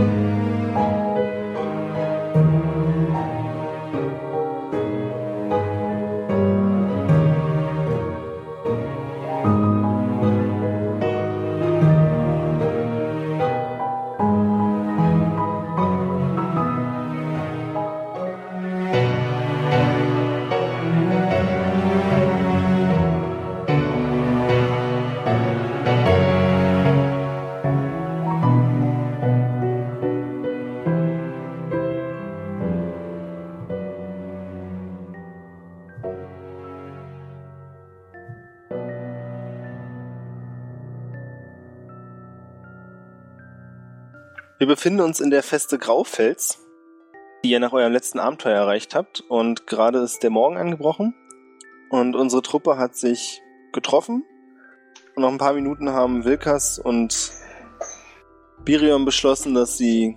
Wir befinden uns in der Feste Graufels, die ihr nach eurem letzten Abenteuer erreicht habt. Und gerade ist der Morgen angebrochen. Und unsere Truppe hat sich getroffen. Und nach ein paar Minuten haben Wilkas und Birion beschlossen, dass sie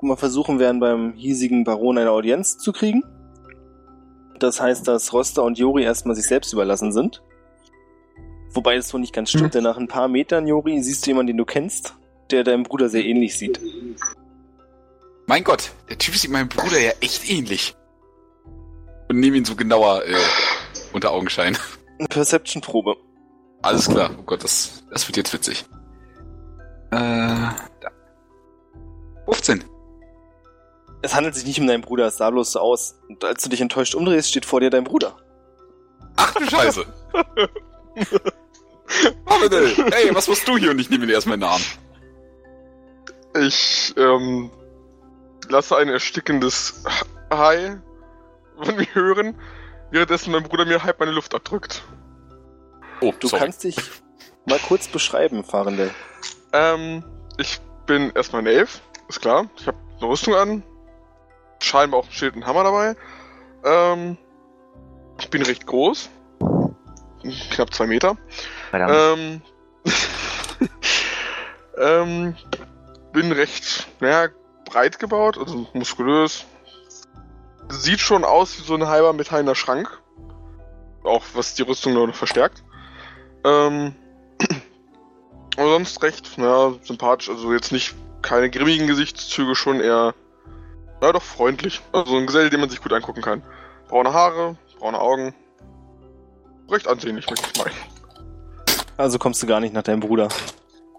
mal versuchen werden, beim hiesigen Baron eine Audienz zu kriegen. Das heißt, dass Roster und Jori erstmal sich selbst überlassen sind. Wobei das wohl nicht ganz stimmt, Hm. denn nach ein paar Metern, Jori, siehst du jemanden, den du kennst, der deinem Bruder sehr ähnlich sieht. Mein Gott, der Typ sieht meinem Bruder ja echt ähnlich. Und nehme ihn so genauer äh, unter Augenschein. Eine Perception-Probe. Alles klar. Oh Gott, das, das wird jetzt witzig. Äh, da. 15. Es handelt sich nicht um deinen Bruder, es sah bloß so aus. Und als du dich enttäuscht umdrehst, steht vor dir dein Bruder. Ach du Scheiße. Hey, was machst du hier? Und ich nehme erstmal in den Arm. Ich ähm, lasse ein erstickendes Hi von mir hören, währenddessen mein Bruder mir halb meine Luft abdrückt. Oh, Du sorry. kannst dich mal kurz beschreiben, Fahrende. Ähm, ich bin erstmal ein Elf, ist klar. Ich habe eine Rüstung an, scheinbar auch ein Schild und Hammer dabei. Ähm, ich bin recht groß, knapp zwei Meter. Verdammt. Ähm, ähm, bin recht, naja, breit gebaut, also muskulös. Sieht schon aus wie so ein halber metallener Schrank. Auch was die Rüstung noch verstärkt. Ähm, aber sonst recht, naja, sympathisch. Also jetzt nicht keine grimmigen Gesichtszüge, schon eher, na doch freundlich. Also ein Gesell, den man sich gut angucken kann. Braune Haare, braune Augen. Recht ansehnlich, möchte ich meinen. Also kommst du gar nicht nach deinem Bruder.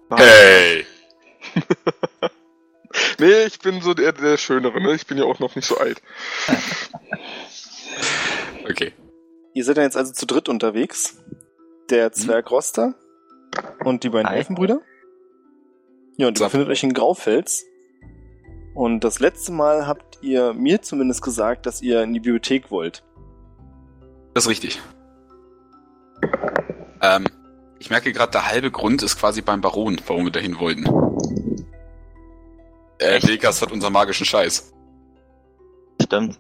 Hey. Nee, ich bin so der, der Schönere, ne? Ich bin ja auch noch nicht so alt. Okay. Ihr seid ja jetzt also zu dritt unterwegs. Der Zwerg Roster und die beiden Hi. Elfenbrüder. Ja, und ihr befindet euch in Graufels. Und das letzte Mal habt ihr mir zumindest gesagt, dass ihr in die Bibliothek wollt. Das ist richtig. Ähm, ich merke gerade, der halbe Grund ist quasi beim Baron, warum wir dahin wollten. Äh? Dekas hat unseren magischen Scheiß. Stimmt.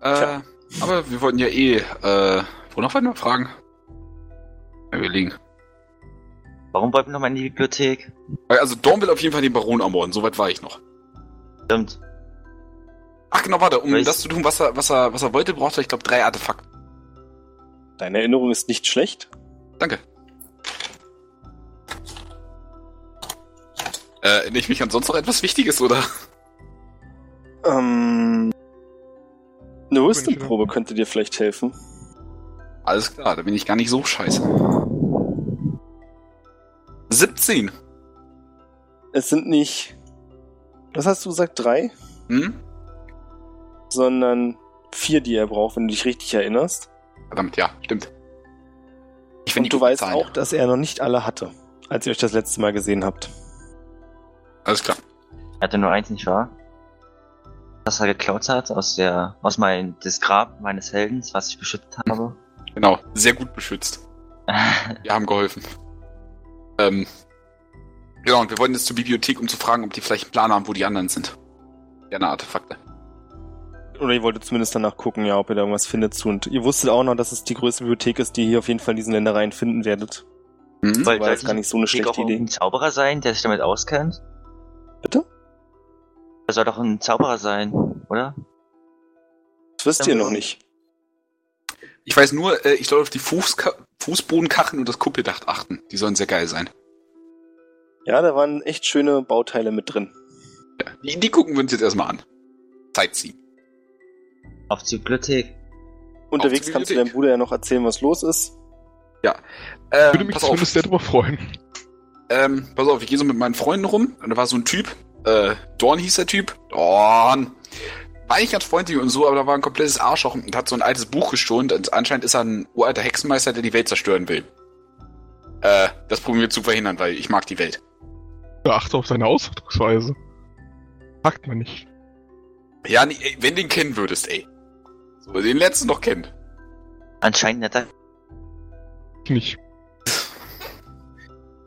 Äh, Tja. aber wir wollten ja eh, äh, wo noch weiter fragen? Ja, überlegen. Warum wollten wir nochmal in die Bibliothek? Also Dorn will auf jeden Fall den Baron ermorden, soweit war ich noch. Stimmt. Ach genau, warte, um Weiß- das zu tun, was er, was er, was er wollte, braucht er, ich glaube, drei Artefakte. Deine Erinnerung ist nicht schlecht. Danke. Äh, erinnere ich mich an sonst noch etwas Wichtiges, oder? Ähm, eine Wisdom-Probe könnte dir vielleicht helfen. Alles klar, da bin ich gar nicht so scheiße. 17. Es sind nicht, was hast du gesagt, drei? Hm? Sondern vier, die er braucht, wenn du dich richtig erinnerst. Verdammt, ja, stimmt. Ich finde Und du weißt auch, dass er noch nicht alle hatte, als ihr euch das letzte Mal gesehen habt. Alles klar. Er hatte nur eins, nicht wahr? Was er geklaut hat aus der, aus mein, das Grab meines Heldens, was ich beschützt habe. Genau, sehr gut beschützt. Wir haben geholfen. Ähm, genau, und wir wollten jetzt zur Bibliothek, um zu fragen, ob die vielleicht einen Plan haben, wo die anderen sind. Gerne Artefakte. Oder ihr wolltet zumindest danach gucken, ja, ob ihr da irgendwas findet zu. Und ihr wusstet auch noch, dass es die größte Bibliothek ist, die ihr hier auf jeden Fall in diesen Ländereien finden werdet. Hm? Weil- jetzt gar nicht so eine schlechte auch Idee. ein Zauberer sein, der sich damit auskennt? Bitte? Er soll doch ein Zauberer sein, oder? Das wisst ihr noch nicht. Ich weiß nur, äh, ich soll auf die Fußka Fußbodenkacheln und das Kuppeldach achten. Die sollen sehr geil sein. Ja, da waren echt schöne Bauteile mit drin. Ja, die, die gucken wir uns jetzt erstmal an. Sightseeing. Auf die Bibliothek. Unterwegs zur kannst du deinem Bruder ja noch erzählen, was los ist. Ähm, Würde mich pass auf. zumindest sehr darüber freuen. Ähm, pass auf, ich gehe so mit meinen Freunden rum und da war so ein Typ, äh, Dorn hieß der Typ. Dorn. War eigentlich ganz freundlich und so, aber da war ein komplettes Arschloch und hat so ein altes Buch gestohlen. Und anscheinend ist er ein uralter Hexenmeister, der die Welt zerstören will. Äh, das probieren wir zu verhindern, weil ich mag die Welt. Ja, achte auf seine Ausdrucksweise. Fragt man nicht. Ja, nee, ey, wenn du den kennen würdest, ey. So, den letzten noch kennt. Anscheinend netter. Ich nicht.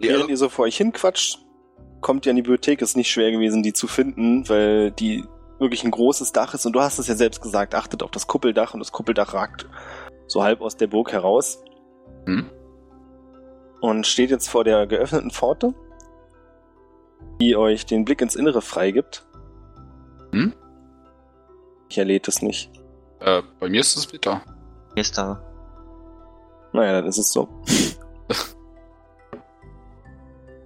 Ja, Während ihr so vor euch hinquatscht, kommt ihr an die Bibliothek. Ist nicht schwer gewesen, die zu finden, weil die wirklich ein großes Dach ist. Und du hast es ja selbst gesagt, achtet auf das Kuppeldach und das Kuppeldach ragt so halb aus der Burg heraus. Hm? Und steht jetzt vor der geöffneten Pforte, die euch den Blick ins Innere freigibt. Hm? Ich erlädt es nicht. äh, bei mir ist es bitter. Hier ist da. Naja, dann ist es so.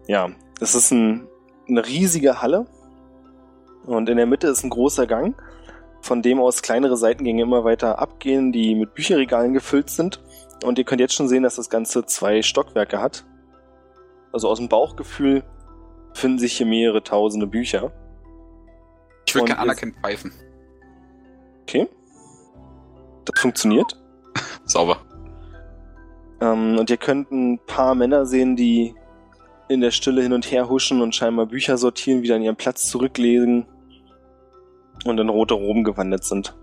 ja, es ist ein, eine riesige Halle. Und in der Mitte ist ein großer Gang, von dem aus kleinere Seitengänge immer weiter abgehen, die mit Bücherregalen gefüllt sind. Und ihr könnt jetzt schon sehen, dass das Ganze zwei Stockwerke hat. Also aus dem Bauchgefühl finden sich hier mehrere tausende Bücher. Ich würde gerne anerkennen pfeifen. Okay. Das funktioniert. Sauber. Ähm, und ihr könnt ein paar Männer sehen, die in der Stille hin und her huschen und scheinbar Bücher sortieren, wieder an ihren Platz zurücklegen und in rote Roben gewandert sind.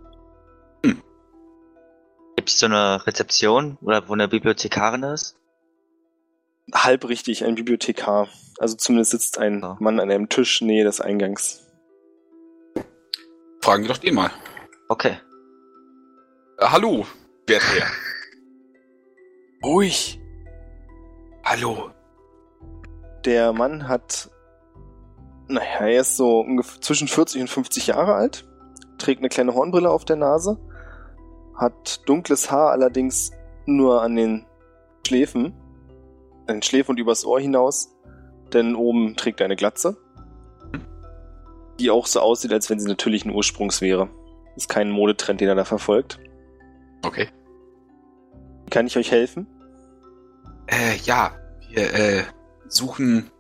Gibt es so eine Rezeption oder wo eine Bibliothekarin ist? Halb richtig, ein Bibliothekar. Also zumindest sitzt ein Ja. Mann an einem Tisch nähe des Eingangs. Fragen wir doch den mal. Okay. Äh, hallo, werter Herr. Ruhig! Hallo. Der Mann hat, naja, er ist so ungefähr zwischen 40 und 50 Jahre alt, trägt eine kleine Hornbrille auf der Nase, hat dunkles Haar allerdings nur an den Schläfen, an den Schläfen und übers Ohr hinaus, denn oben trägt er eine Glatze, die auch so aussieht, als wenn sie natürlichen Ursprungs wäre. Ist kein Modetrend, den er da verfolgt. Okay. Kann ich euch helfen? Äh, ja, wir äh, suchen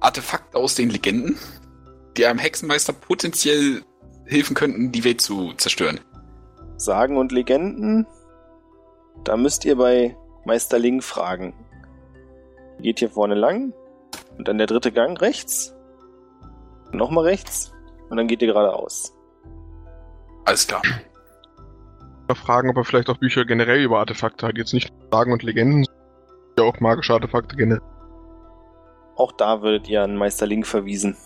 Artefakte aus den Legenden, die einem Hexenmeister potenziell helfen könnten, die Welt zu zerstören. Sagen und Legenden, da müsst ihr bei Meister Ling fragen. Geht hier vorne lang und dann der dritte Gang rechts. Nochmal rechts und dann geht ihr geradeaus. Alles klar. Da fragen, ob er vielleicht auch Bücher generell über Artefakte hat. Jetzt nicht Sagen und Legenden, sondern ja auch magische Artefakte generell. Auch da würdet ihr an Meister Ling verwiesen.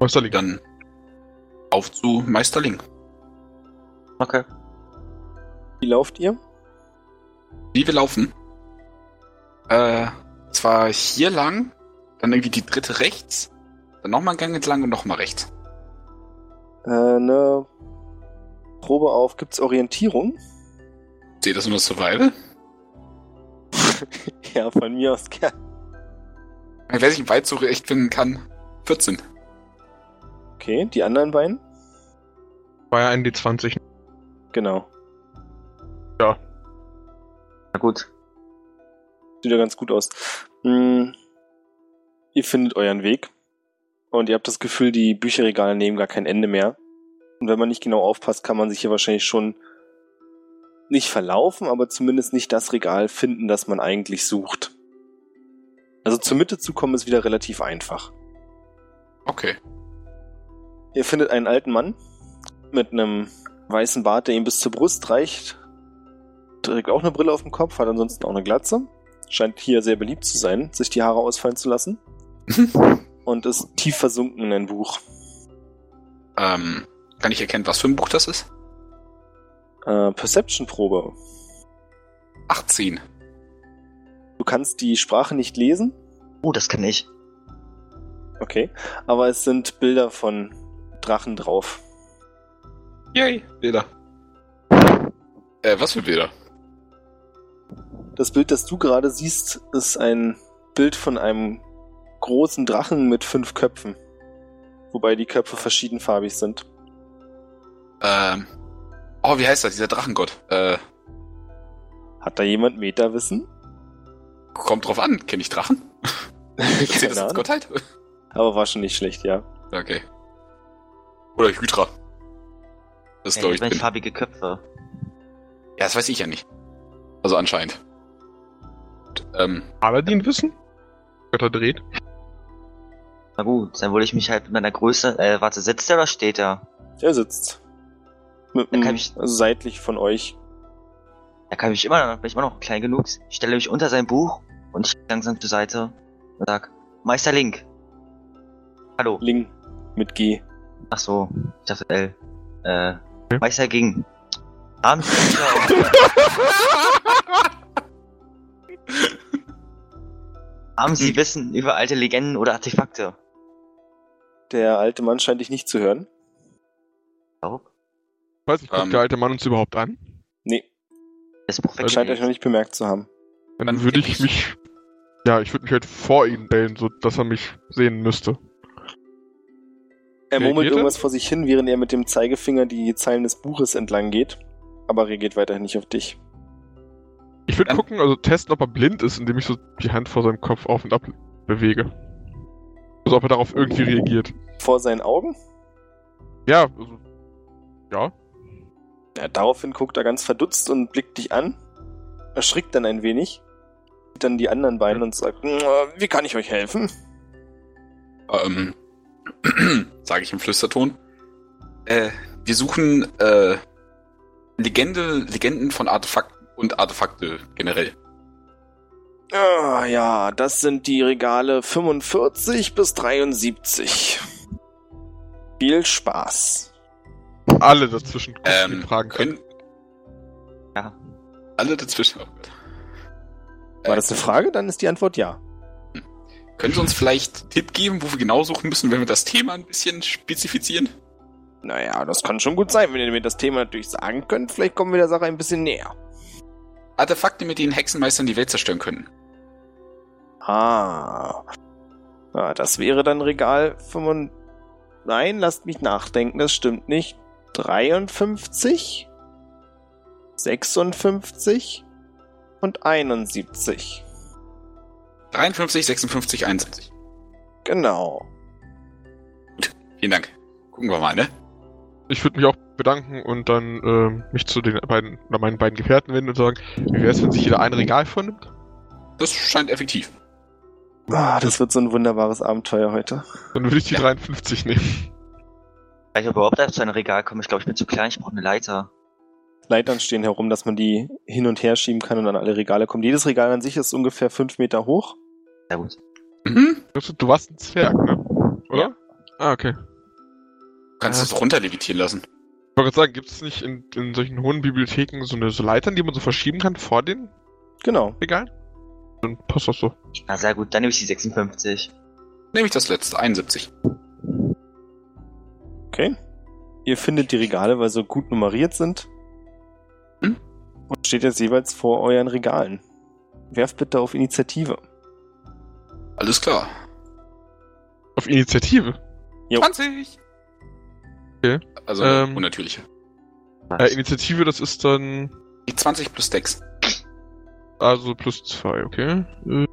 Da liegt. Dann auf zu Meisterling. Okay. Wie lauft ihr? Wie wir laufen? Äh, zwar hier lang, dann irgendwie die dritte rechts, dann nochmal einen Gang entlang und nochmal rechts. Äh, eine Probe auf gibt's Orientierung? Seht das nur Survival? ja, von mir aus gern. Wer sich weit zurechtfinden kann, 14. Okay, die anderen beiden? War ja ein D20. Genau. Na gut. Sieht ja ganz gut aus. Hm, ihr findet euren Weg und ihr habt das Gefühl, die Bücherregale nehmen gar kein Ende mehr. Und wenn man nicht genau aufpasst, kann man sich hier wahrscheinlich schon nicht verlaufen, aber zumindest nicht das Regal finden, das man eigentlich sucht. Also zur Mitte zu kommen ist wieder relativ einfach. Okay. Ihr findet einen alten Mann mit einem weißen Bart, der ihm bis zur Brust reicht. Trägt auch eine Brille auf dem Kopf, hat ansonsten auch eine Glatze. Scheint hier sehr beliebt zu sein, sich die Haare ausfallen zu lassen. Und ist tief versunken in ein Buch. Ähm, kann ich erkennen, was für ein Buch das ist? Äh, Perception-Probe. 18. Du kannst die Sprache nicht lesen, Oh, das kann ich. okay, aber es sind Bilder von Drachen drauf. Yay, Bilder. Äh, was für Bilder? Das Bild, das du gerade siehst, ist ein Bild von einem großen Drachen mit fünf Köpfen. wobei die Köpfe verschiedenfarbig sind. Ähm. Oh, wie heißt das? Dieser Drachengott. Äh, Hat da jemand Meta-Wissen? Kommt drauf an. Kenne ich Drachen? Zählt das Keine als. Gottheit? Aber war schon nicht schlecht, ja. Okay. Oder Hydra. Das Ja, glaube ich ich. Bin. farbige Köpfe. Ja, das weiß ich ja nicht. Also anscheinend. Und, ähm, Aladdin wissen? Götter dreht. Na gut, dann würde ich mich halt mit meiner Größe, äh, warte, sitzt er oder steht er? Er sitzt. Mit Dann kann ich- seitlich von euch. Da kann ich immer noch, bin ich immer noch klein genug. Ich stelle mich unter sein Buch und ich langsam zur Seite und sag, Meister Link. Hallo. Ling mit G. Ach so, ich dachte L. Äh, Okay. Meister Ging. Haben Sie Haben Sie Wissen über alte Legenden oder Artefakte? Der alte Mann scheint dich nicht zu hören. Ich weiß nicht, guckt Ähm. der alte Mann uns überhaupt an? Das Buch er scheint euch noch nicht bemerkt zu haben. Dann Dann würde ich ich- mich. Ja, ich würde mich halt vor ihn stellen, so dass er mich sehen müsste. Er murmelt irgendwas vor sich hin, während er mit dem Zeigefinger die Zeilen des Buches entlang geht. Aber reagiert weiterhin nicht auf dich. Ich würde gucken, also testen, ob er blind ist, indem ich so die Hand vor seinem Kopf auf und ab bewege. Also ob er darauf irgendwie reagiert. Vor seinen Augen? Ja, also, ja. Ja, daraufhin guckt er ganz verdutzt und blickt dich an. Erschrickt dann ein wenig. Sieht dann die anderen beiden und sagt, "Äh, wie kann ich euch helfen? ähm, sage ich im Flüsterton. Äh, wir suchen äh, Legende, Legenden von Artefakten und Artefakte generell. Ah, ja, das sind die Regale 45 bis 73. Viel Spaß. Alle dazwischen Ähm, fragen können. können Ja. alle dazwischen. War Äh, das eine Frage? Dann ist die Antwort ja. Können Sie uns vielleicht einen Tipp geben, wo wir genau suchen müssen, wenn wir das Thema ein bisschen spezifizieren? Naja, das kann schon gut sein, wenn ihr mir das Thema natürlich sagen könnt. Vielleicht kommen wir der Sache ein bisschen näher. Artefakte, mit denen Hexenmeistern die Welt zerstören können. Ah. ah das wäre dann Regal 5. Nein, lasst mich nachdenken, das stimmt nicht. 53, 56 und 71. 53, 56, 71. Genau. Vielen Dank. Gucken wir mal, ne? Ich würde mich auch bedanken und dann ähm, mich zu den beiden oder meinen beiden Gefährten wenden und sagen, wie wäre es, wenn sich jeder ein Regal vornimmt? Das scheint effektiv. Ah, das wird so ein wunderbares Abenteuer heute. Dann würde ich die Ja. 53 nehmen. Weil ich überhaupt erst zu einem Regal komme. Ich glaube, ich bin zu klein. Ich brauche eine Leiter. Leitern stehen herum, dass man die hin und her schieben kann und an alle Regale kommt. Jedes Regal an sich ist ungefähr fünf Meter hoch. Sehr gut. Mhm. Du du warst ein Zwerg, ne? Oder? Ah, okay. Du kannst Ja. es runterlevitieren lassen. Ich wollte gerade sagen, gibt es nicht in, in solchen hohen Bibliotheken so eine so Leitern, die man so verschieben kann vor den Genau. Regalen? Dann passt das so. Na sehr gut, dann nehme ich die 56. Nehme ich das letzte, 71. Okay. Ihr findet die Regale, weil sie gut nummeriert sind. Hm? Und steht jetzt jeweils vor euren Regalen. Werft bitte auf Initiative. Alles klar. Auf Initiative. Jo. 20! Okay. Also Ähm. unnatürliche. Äh, Initiative, das ist dann Die 20 plus Dex. also plus zwei, okay. Äh,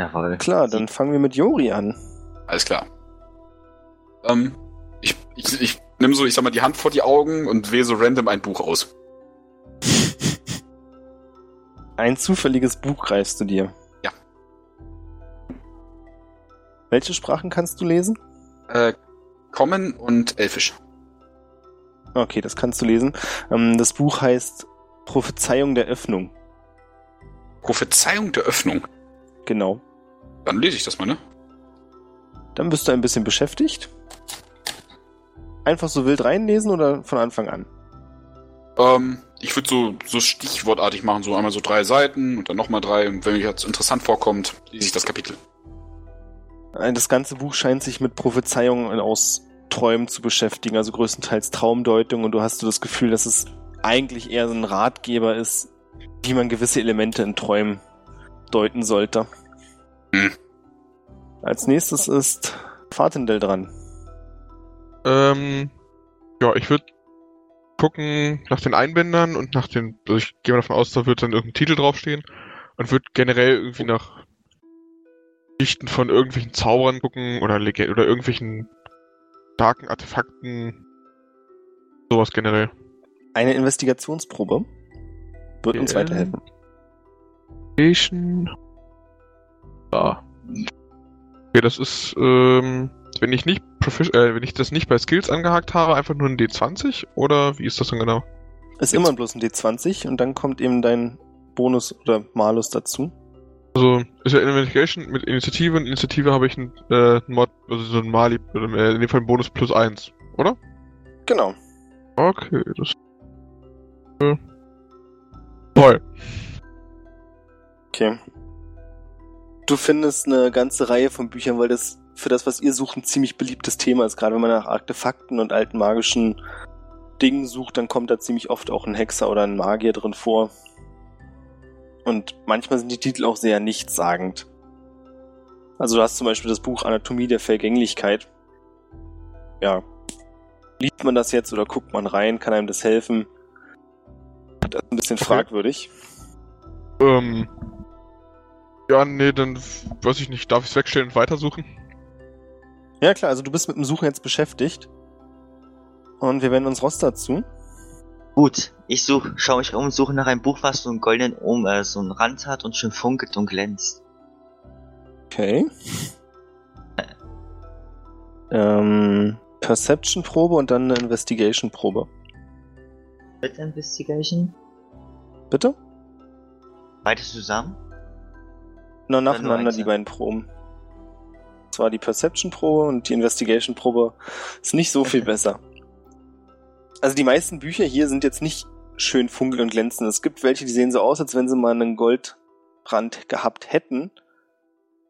Jawohl. Klar, dann fangen wir mit Jori an. Alles klar. Ähm, ich, ich, ich nehme so, ich sag mal, die Hand vor die Augen und wähle so random ein Buch aus. Ein zufälliges Buch greifst du dir. Ja. Welche Sprachen kannst du lesen? Äh, Common und Elfisch. Okay, das kannst du lesen. Ähm, das Buch heißt Prophezeiung der Öffnung. Prophezeiung der Öffnung. Genau. Dann lese ich das mal, ne? Dann bist du ein bisschen beschäftigt. Einfach so wild reinlesen oder von Anfang an? Ähm, ich würde so, so stichwortartig machen, so einmal so drei Seiten und dann nochmal drei. Und wenn mir jetzt interessant vorkommt, lese ich das Kapitel. Das ganze Buch scheint sich mit Prophezeiungen aus Träumen zu beschäftigen, also größtenteils Traumdeutung und du hast so das Gefühl, dass es eigentlich eher so ein Ratgeber ist, wie man gewisse Elemente in Träumen deuten sollte. Hm. Als nächstes ist Fatendel dran. Ähm, ja, ich würde gucken nach den Einbändern und nach den, also ich gehe mal davon aus, da wird dann irgendein Titel draufstehen und würde generell irgendwie nach Geschichten von irgendwelchen Zauberern gucken oder, Lege- oder irgendwelchen starken Artefakten. Sowas generell. Eine Investigationsprobe wird uns weiterhelfen. Station. Da. Okay, das ist, ähm, wenn ich nicht äh, wenn ich das nicht bei Skills angehakt habe, einfach nur ein D20 oder wie ist das denn genau? Ist Jetzt- immer bloß ein D20 und dann kommt eben dein Bonus oder Malus dazu. Also, ist ja Investigation mit Initiative und Initiative habe ich ein äh, Mod, also so ein Mali, äh, in dem Fall ein Bonus plus eins, oder? Genau. Okay, das. Äh, toll. Okay. Du findest eine ganze Reihe von Büchern, weil das für das, was ihr sucht, ein ziemlich beliebtes Thema ist. Gerade wenn man nach Artefakten und alten magischen Dingen sucht, dann kommt da ziemlich oft auch ein Hexer oder ein Magier drin vor. Und manchmal sind die Titel auch sehr nichtssagend. Also du hast zum Beispiel das Buch Anatomie der Vergänglichkeit. Ja. Liest man das jetzt oder guckt man rein? Kann einem das helfen? Das ist ein bisschen Okay. fragwürdig. Ähm. Ja, nee, dann weiß ich nicht, darf ich es wegstellen und weitersuchen? Ja klar, also du bist mit dem Suchen jetzt beschäftigt. Und wir wenden uns Ross dazu. Gut, ich such, schau mich um, suche nach einem Buch, was so einen goldenen um, äh, so einen Rand hat und schön funkelt und glänzt. Okay. Ähm, Perception-Probe und dann eine Investigation-Probe. Mit Investigation? Bitte? Beides zusammen? Na, nacheinander die beiden Proben. Zwar die Perception-Probe und die Investigation-Probe ist nicht so viel besser. Also die meisten Bücher hier sind jetzt nicht schön funkeln und glänzen. Es gibt welche, die sehen so aus, als wenn sie mal einen Goldrand gehabt hätten.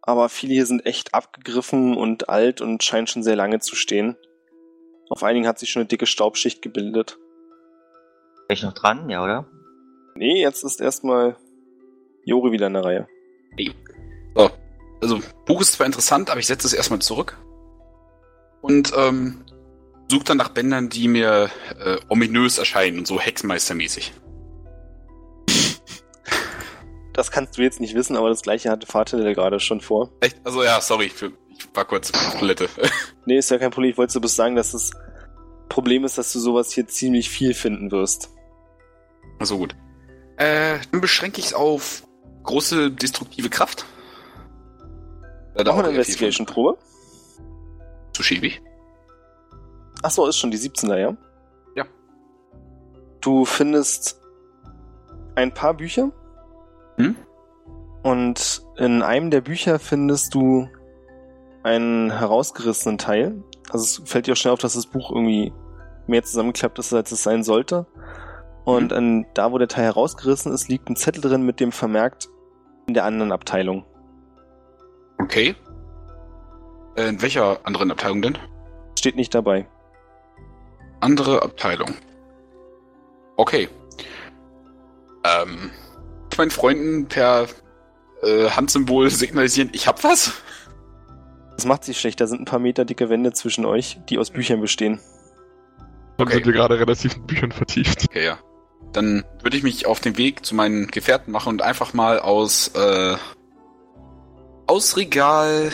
Aber viele hier sind echt abgegriffen und alt und scheinen schon sehr lange zu stehen. Auf einigen hat sich schon eine dicke Staubschicht gebildet. Bin ich noch dran? Ja, oder? Nee, jetzt ist erstmal Jori wieder in der Reihe. So. Also, Buch ist zwar interessant, aber ich setze es erstmal zurück. Und ähm, suche dann nach Bändern, die mir äh, ominös erscheinen und so Hexenmeistermäßig. Das kannst du jetzt nicht wissen, aber das gleiche hatte Vater gerade schon vor. Echt? Also ja, sorry, für, ich war kurz auf Toilette. Nee, ist ja kein Problem. Ich wollte so bloß sagen, dass das Problem ist, dass du sowas hier ziemlich viel finden wirst. also gut. Äh, dann beschränke ich es auf große destruktive Kraft. Äh, mal auch eine Investigation-Probe. Zu schäbig. Ach so, ist schon die 17er, ja? Ja. Du findest ein paar Bücher. Hm? Und in einem der Bücher findest du einen herausgerissenen Teil. Also es fällt dir auch schnell auf, dass das Buch irgendwie mehr zusammengeklappt ist, als es sein sollte. Und Mhm. an, da, wo der Teil herausgerissen ist, liegt ein Zettel drin mit dem vermerkt in der anderen Abteilung. Okay. Äh, in welcher anderen Abteilung denn? Steht nicht dabei. Andere Abteilung. Okay. Ähm, ich meinen Freunden per äh, Handsymbol signalisieren, ich hab was? Das macht sich schlecht. Da sind ein paar Meter dicke Wände zwischen euch, die aus Büchern bestehen. Dann Okay. sind wir gerade relativ in Büchern vertieft. Okay, ja. Dann würde ich mich auf den Weg zu meinen Gefährten machen und einfach mal aus, äh, aus Regal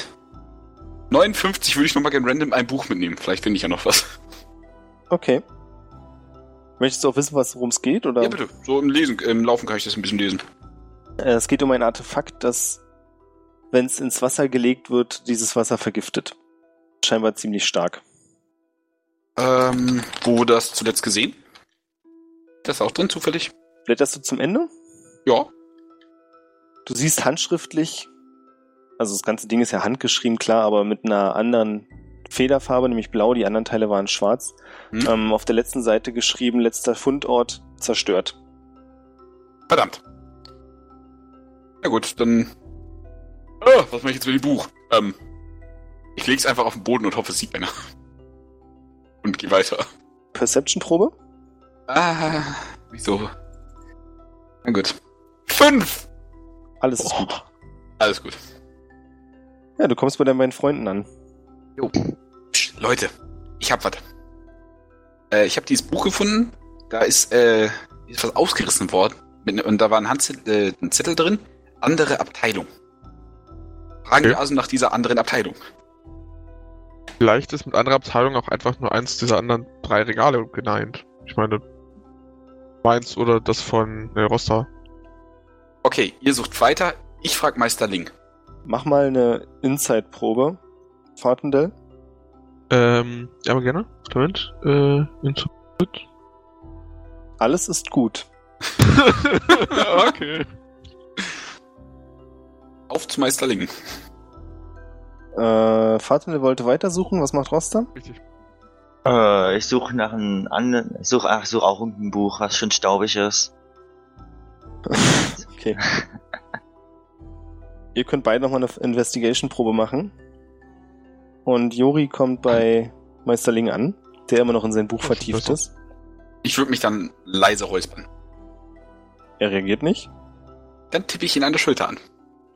59 würde ich nochmal gerne random ein Buch mitnehmen. Vielleicht finde ich ja noch was. Okay. Möchtest du auch wissen, was worum es geht? Oder? Ja, bitte. So im Lesen, im Laufen kann ich das ein bisschen lesen. Äh, Es geht um ein Artefakt, das, wenn es ins Wasser gelegt wird, dieses Wasser vergiftet. Scheinbar ziemlich stark. Ähm, wo das zuletzt gesehen? Das ist auch drin, zufällig? Blätterst du zum Ende? Ja. Du siehst handschriftlich, also das ganze Ding ist ja handgeschrieben, klar, aber mit einer anderen Federfarbe, nämlich blau, die anderen Teile waren schwarz. Hm. Ähm, auf der letzten Seite geschrieben, letzter Fundort zerstört. Verdammt. Na gut, dann. Oh, was mache ich jetzt mit dem Buch? Ähm, ich leg's einfach auf den Boden und hoffe, es sieht einer. Und geh weiter. Perception-Probe? Ah, wieso? Na gut. Fünf! Alles ist Oh, gut. alles gut. Ja, du kommst bei deinen beiden Freunden an. Jo. Psst, Leute, ich hab was. Äh, ich habe dieses Buch gefunden. Da ist, äh, ist was ausgerissen worden. Mit, und da war ein, Handzettel, äh, ein Zettel drin. Andere Abteilung. Fragen Okay. wir also nach dieser anderen Abteilung. Vielleicht ist mit anderer Abteilung auch einfach nur eins dieser anderen drei Regale gemeint. Ich meine, meins oder das von äh, Rosta. Okay, ihr sucht weiter. Ich frag Meister Link. Mach mal eine Inside-Probe. Fartendell. Ähm, ja, aber gerne. Moment. Äh, Inso- Alles ist gut. okay. Auf zu Meister Link. Äh, Fartendell wollte weitersuchen. Was macht Roster? Richtig. Äh, ich suche nach einem anderen, ich suche, ach, ich suche auch irgendein Buch, was schon staubig ist. okay. Ihr könnt beide nochmal eine Investigation-Probe machen. Und Jori kommt bei Meister Ling an, der immer noch in sein Buch vertieft ist. Ich würde mich dann leise räuspern. Er reagiert nicht. Dann tippe ich ihn an der Schulter an.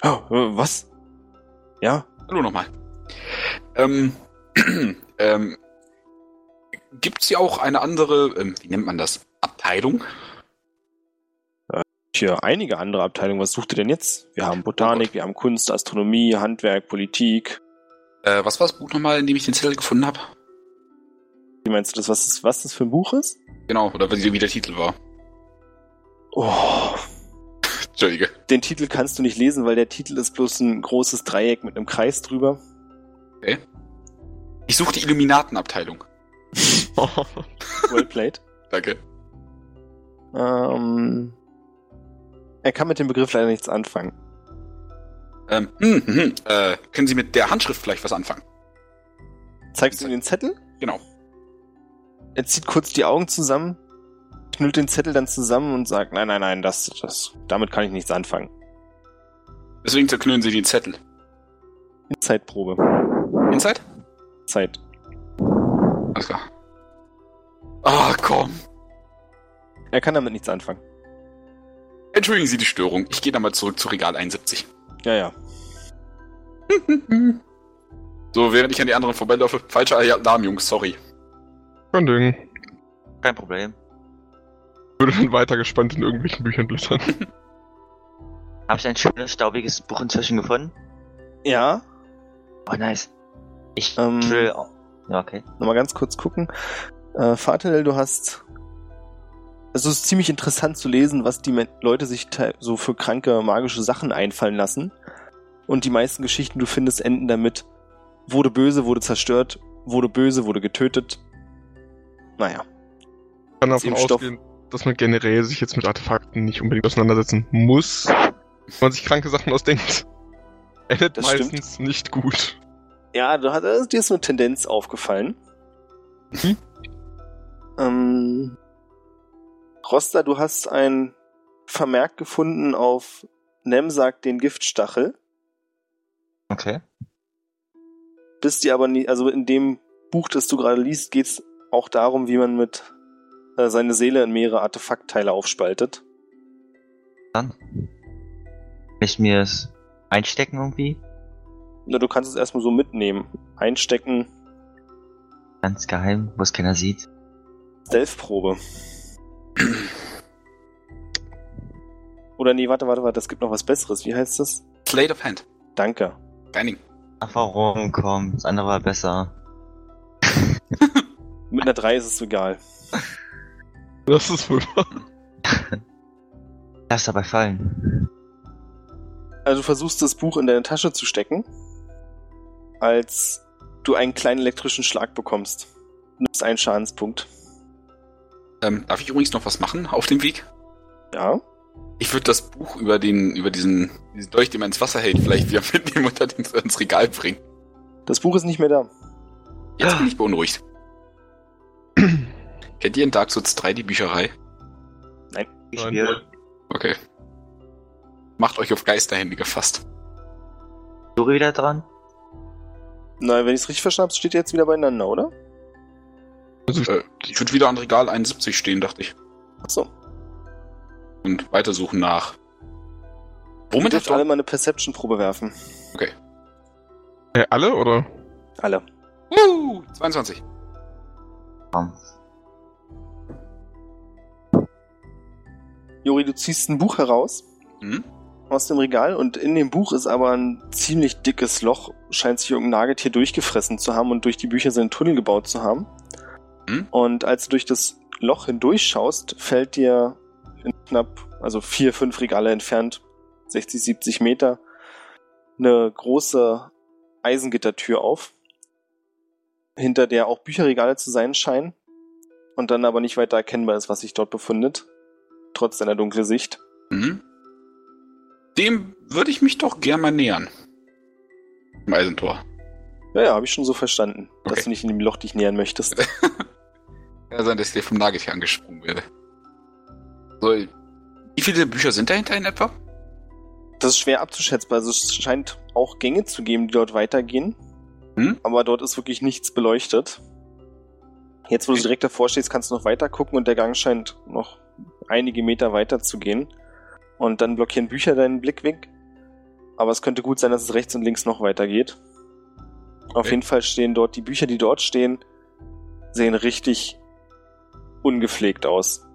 Oh, äh, was? Ja, Hallo nochmal. Ähm, ähm, gibt's hier auch eine andere, ähm, wie nennt man das? Abteilung? Hier einige andere Abteilungen. Was sucht ihr denn jetzt? Wir haben Botanik, wir haben Kunst, Astronomie, Handwerk, Politik. Äh, was war das Buch nochmal, in dem ich den Zettel gefunden habe? Wie meinst du das, was das, was das für ein Buch ist? Genau, oder wie wie der Titel war. Oh, Entschuldige. den Titel kannst du nicht lesen, weil der Titel ist bloß ein großes Dreieck mit einem Kreis drüber. Ich suche die Illuminatenabteilung. Well played. Danke. ähm, er kann mit dem Begriff leider nichts anfangen. Ähm, hm, hm, hm, äh, können Sie mit der Handschrift vielleicht was anfangen? Zeigst du ihm den Zettel? Genau. Er zieht kurz die Augen zusammen, knüllt den Zettel dann zusammen und sagt, nein, nein, nein, das, das, damit kann ich nichts anfangen. Deswegen zerknüllen Sie den Zettel. Zeitprobe. Inside? Zeit. Alles klar. Ah, komm. Er kann damit nichts anfangen. Entschuldigen Sie die Störung. Ich gehe da mal zurück zu Regal 71. Ja, ja. So, während ich an die anderen vorbeilaufe. Falscher Alarm, Jungs, sorry. Kein Ding. Kein Problem. Würde dann weiter gespannt in irgendwelchen Büchern blättern. Habe ich ein schönes, staubiges Buch inzwischen gefunden? Ja, Oh, nice. Ich Ähm. will... Ja, okay. nochmal ganz kurz gucken. Äh, Vatel, du hast. Also es ist ziemlich interessant zu lesen, was die Leute sich so für kranke magische Sachen einfallen lassen. Und die meisten Geschichten, du findest, enden damit, wurde böse, wurde zerstört, wurde böse, wurde getötet. Naja. Ich kann davon ausgehen, dass man generell sich jetzt mit Artefakten nicht unbedingt auseinandersetzen muss. Wenn man sich kranke Sachen ausdenkt. Endet Das stimmt. meistens nicht gut. Ja, du hast, äh, dir ist so eine Tendenz aufgefallen. Mhm. Ähm, Rosta, du hast ein Vermerk gefunden auf Nemsag den Giftstachel. Okay. bist dir aber nie, also in dem Buch, das du gerade liest, geht's auch darum, wie man mit äh, seine Seele in mehrere Artefaktteile aufspaltet. Dann. Ich mir es einstecken irgendwie? Na, du kannst es erstmal so mitnehmen. Einstecken, Ganz geheim, wo es keiner sieht. Stealth-Probe. Oder nee, warte, warte, warte, es gibt noch was Besseres. Wie heißt das? Slate of Hand. Danke. Binding. Erfahrung, komm, das andere war besser. Mit einer 3 ist es egal. Das ist wohl wahr. Lass dabei fallen. Also du versuchst das Buch in deine Tasche zu stecken, als du einen kleinen elektrischen Schlag bekommst. Du nimmst einen Schadenspunkt. Ähm, darf ich übrigens noch was machen auf dem Weg? Ja. Ich würde das Buch über den, über diesen, diesen Dolch, den man ins Wasser hält, vielleicht wieder mitnehmen und dann ins, Regal bringen. Das Buch ist nicht mehr da. Jetzt bin ich beunruhigt. Kennt ihr in Dark Souls 3 die Bücherei? Ich Nein. spiele. Okay. Macht euch auf Geisterhände gefasst. Juri wieder dran? Na, wenn ich es richtig verstanden habe, steht ihr jetzt wieder beieinander, oder? Also, Äh, ich würde wieder an Regal 71 stehen, dachte ich. Achso. Und weitersuchen nach. Womit dürft alle mal eine Perception-Probe werfen. Äh, alle oder? Alle. Uh, 22. Ähm, Juri, du ziehst ein Buch heraus Hm? aus dem Regal und in dem Buch ist aber ein ziemlich dickes Loch, scheint sich irgendein Nagetier durchgefressen zu haben und durch die Bücher seinen Tunnel gebaut zu haben. Hm? Und als du durch das Loch hindurchschaust, fällt dir in knapp, also vier, fünf Regale entfernt, 60, 70 Meter, eine große Eisengittertür auf, hinter der auch Bücherregale zu sein scheinen und dann aber nicht weiter erkennbar ist, was sich dort befindet, trotz deiner dunklen Sicht. Mhm. Dem würde ich mich doch gern mal nähern. Im Eisentor. Ja, ja, habe ich schon so verstanden, Okay. dass du nicht in dem Loch dich nähern möchtest. Kann sein, dass ich dir vom Nagetier angesprungen werde. So, wie viele Bücher sind dahinter in etwa? Das ist schwer abzuschätzbar. Also es scheint auch Gänge zu geben, die dort weitergehen. Hm? Aber dort ist wirklich nichts beleuchtet. Jetzt, wo du direkt davor stehst, kannst du noch weiter gucken und der Gang scheint noch einige Meter weiter zu gehen. Und dann blockieren Bücher deinen Blickweg. Aber es könnte gut sein, dass es rechts und links noch weitergeht. Auf Okay. jeden Fall stehen dort, die Bücher, die dort stehen, sehen richtig ungepflegt aus.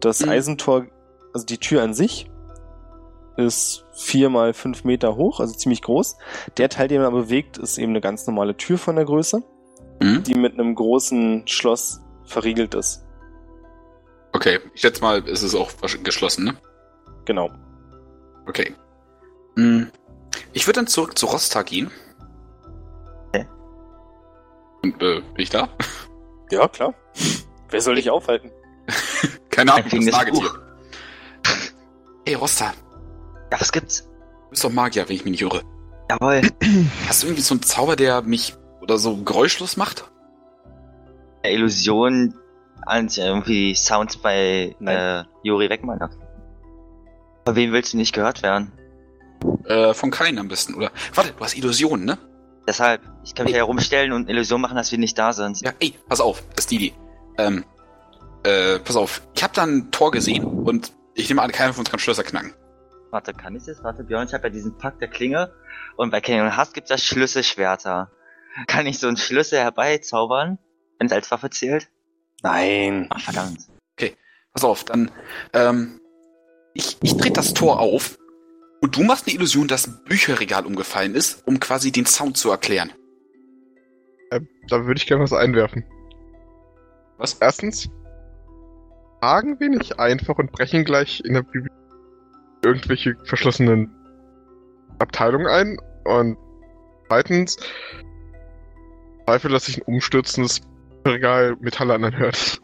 Das Mhm. Eisentor, also die Tür an sich, ist vier mal fünf Meter hoch, also ziemlich groß. Der Teil, den man bewegt, ist eben eine ganz normale Tür von der Größe, Mhm. die mit einem großen Schloss verriegelt ist. Okay, ich schätze mal, ist es auch geschlossen, ne? Genau. Okay. Hm. Ich würde dann zurück zu Rosta gehen. Okay. Und, äh, bin ich da? Ja, klar. Wer soll dich aufhalten? Keine Ahnung, das Nagetier. Buch. Hey, Rosta, Ja, was gibt's? du bist doch Magier, wenn ich mich nicht irre. Jawohl. Hast du irgendwie so einen Zauber, der mich oder so geräuschlos macht? Illusion und irgendwie Sounds bei äh, Juri Weckmann. Okay. Von wem willst du nicht gehört werden? Äh, von keinem am besten, oder? Warte, du hast Illusionen, ne? Deshalb, ich kann mich herumstellen und Illusion machen, dass wir nicht da sind. Ja, ey, pass auf, das ist Idee. Ähm, äh, pass auf, ich habe da ein Tor gesehen und ich nehme an, keiner von uns kann Schlösser knacken. Warte, kann ich das? Warte, Björn, ich habe ja diesen Pakt der Klinge und bei Kenny und Hass gibt's ja Schlüsselschwerter. Kann ich so einen Schlüssel herbeizaubern, wenn es als Waffe zählt? Nein. Ach, verdammt. Pass auf, dann, ähm, ich, ich trete das Tor auf und du machst eine Illusion, dass ein Bücherregal umgefallen ist, um quasi den Sound zu erklären. Äh, da würde ich gerne was einwerfen. Was? Erstens, fragen wir nicht einfach und brechen gleich in der Bibliothek irgendwelche verschlossenen Abteilungen ein. Und zweitens, Zweifel, dass sich ein umstürzendes Regal Metalle anhört.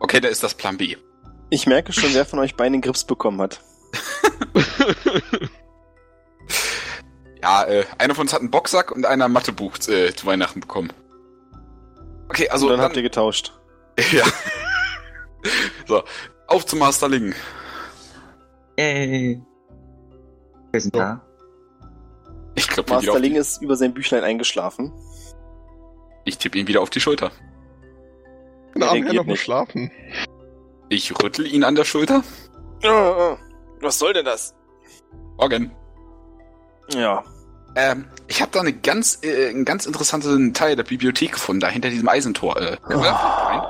Okay, da ist das Plan B. Ich merke schon, wer von euch beiden den Grips bekommen hat. Ja, äh, einer von uns hat einen Boxsack und einer ein Mathebuch äh, zu Weihnachten bekommen. Okay, also und dann, habt ihr getauscht. ja. so, auf zum Masterling. Yay. Wir sind So. da. Ich glaube, Master Ling ist über sein Büchlein eingeschlafen. ich tippe ihn wieder auf die Schulter. Abend reagiert noch mal schlafen. Ich rüttel ihn an der Schulter. Ah, Was soll denn das? Morgen. Ja. Ähm, ich habe da eine ganz, äh, einen ganz interessanten Teil der Bibliothek gefunden, da hinter diesem Eisentor. Äh, rein?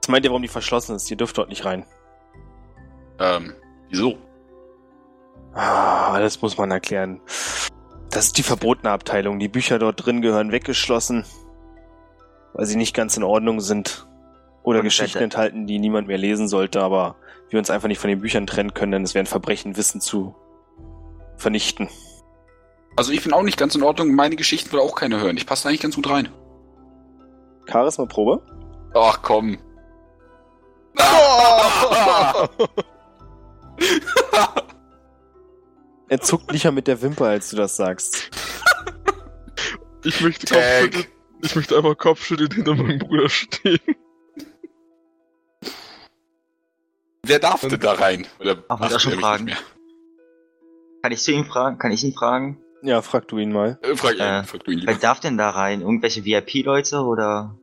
Was meint ihr, warum die verschlossen ist? Ihr dürft dort nicht rein. Ähm, wieso? Ah, das muss man erklären. Das ist die verbotene Abteilung. Die Bücher dort drin gehören weggeschlossen, weil sie nicht ganz in Ordnung sind. Oder Und Geschichten enthalten, die niemand mehr lesen sollte, aber wir uns einfach nicht von den Büchern trennen können, denn es wäre ein Verbrechen, Wissen zu vernichten. Also ich bin auch nicht ganz in Ordnung. Meine Geschichten will auch keiner hören. Ich passe da eigentlich ganz gut rein. Charisma Probe? Ach komm. Er zuckt licher mit der Wimper, als du das sagst. Ich möchte. Kopfschütteln. Ich möchte einfach Kopfschütteln hinter meinem Bruder stehen. Wer darf denn da rein? Oder Ach, auch schon fragen. Kann ich zu ihm fragen? Kann ich ihn fragen? Ja, frag du ihn mal. Äh, frag, Äh, äh, frag du ihn Wer darf denn da rein? Irgendwelche VIP-Leute oder?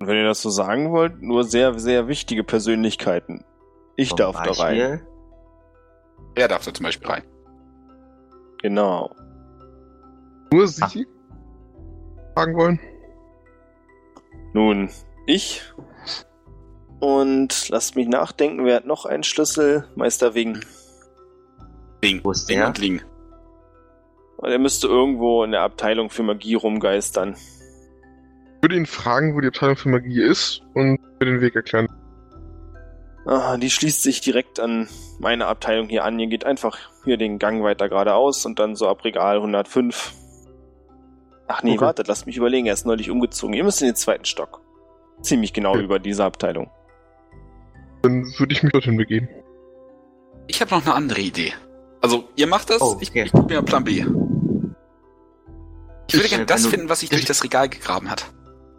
Und wenn ihr das so sagen wollt, nur sehr, sehr wichtige Persönlichkeiten. Ich zum darf da rein. Beispiel? Er darf da zum Beispiel rein. Genau. Nur Sie fragen wollen? Nun, ich. Und lasst mich nachdenken, wer hat noch einen Schlüssel? Meister Wing. Ding. Wo ist Ding der? und Ling. Und er müsste irgendwo in der Abteilung für Magie rumgeistern. Ich würde ihn fragen, wo die Abteilung für Magie ist und mir den Weg erklären. Ah, die schließt sich direkt an meine Abteilung hier an. Ihr geht einfach hier den Gang weiter geradeaus und dann so ab Regal 105. Ach nee, Okay. wartet, lasst mich überlegen. Er ist neulich umgezogen. Ihr müsst in den zweiten Stock. Ziemlich genau Okay. über diese Abteilung. Dann würde ich mich dorthin begeben. Ich habe noch eine andere Idee. Also, ihr macht das, Oh, ich, okay. ich gucke mir Plan B. Ich würde Ich- gerne wenn das finden, was sich durch das Regal gegraben hat.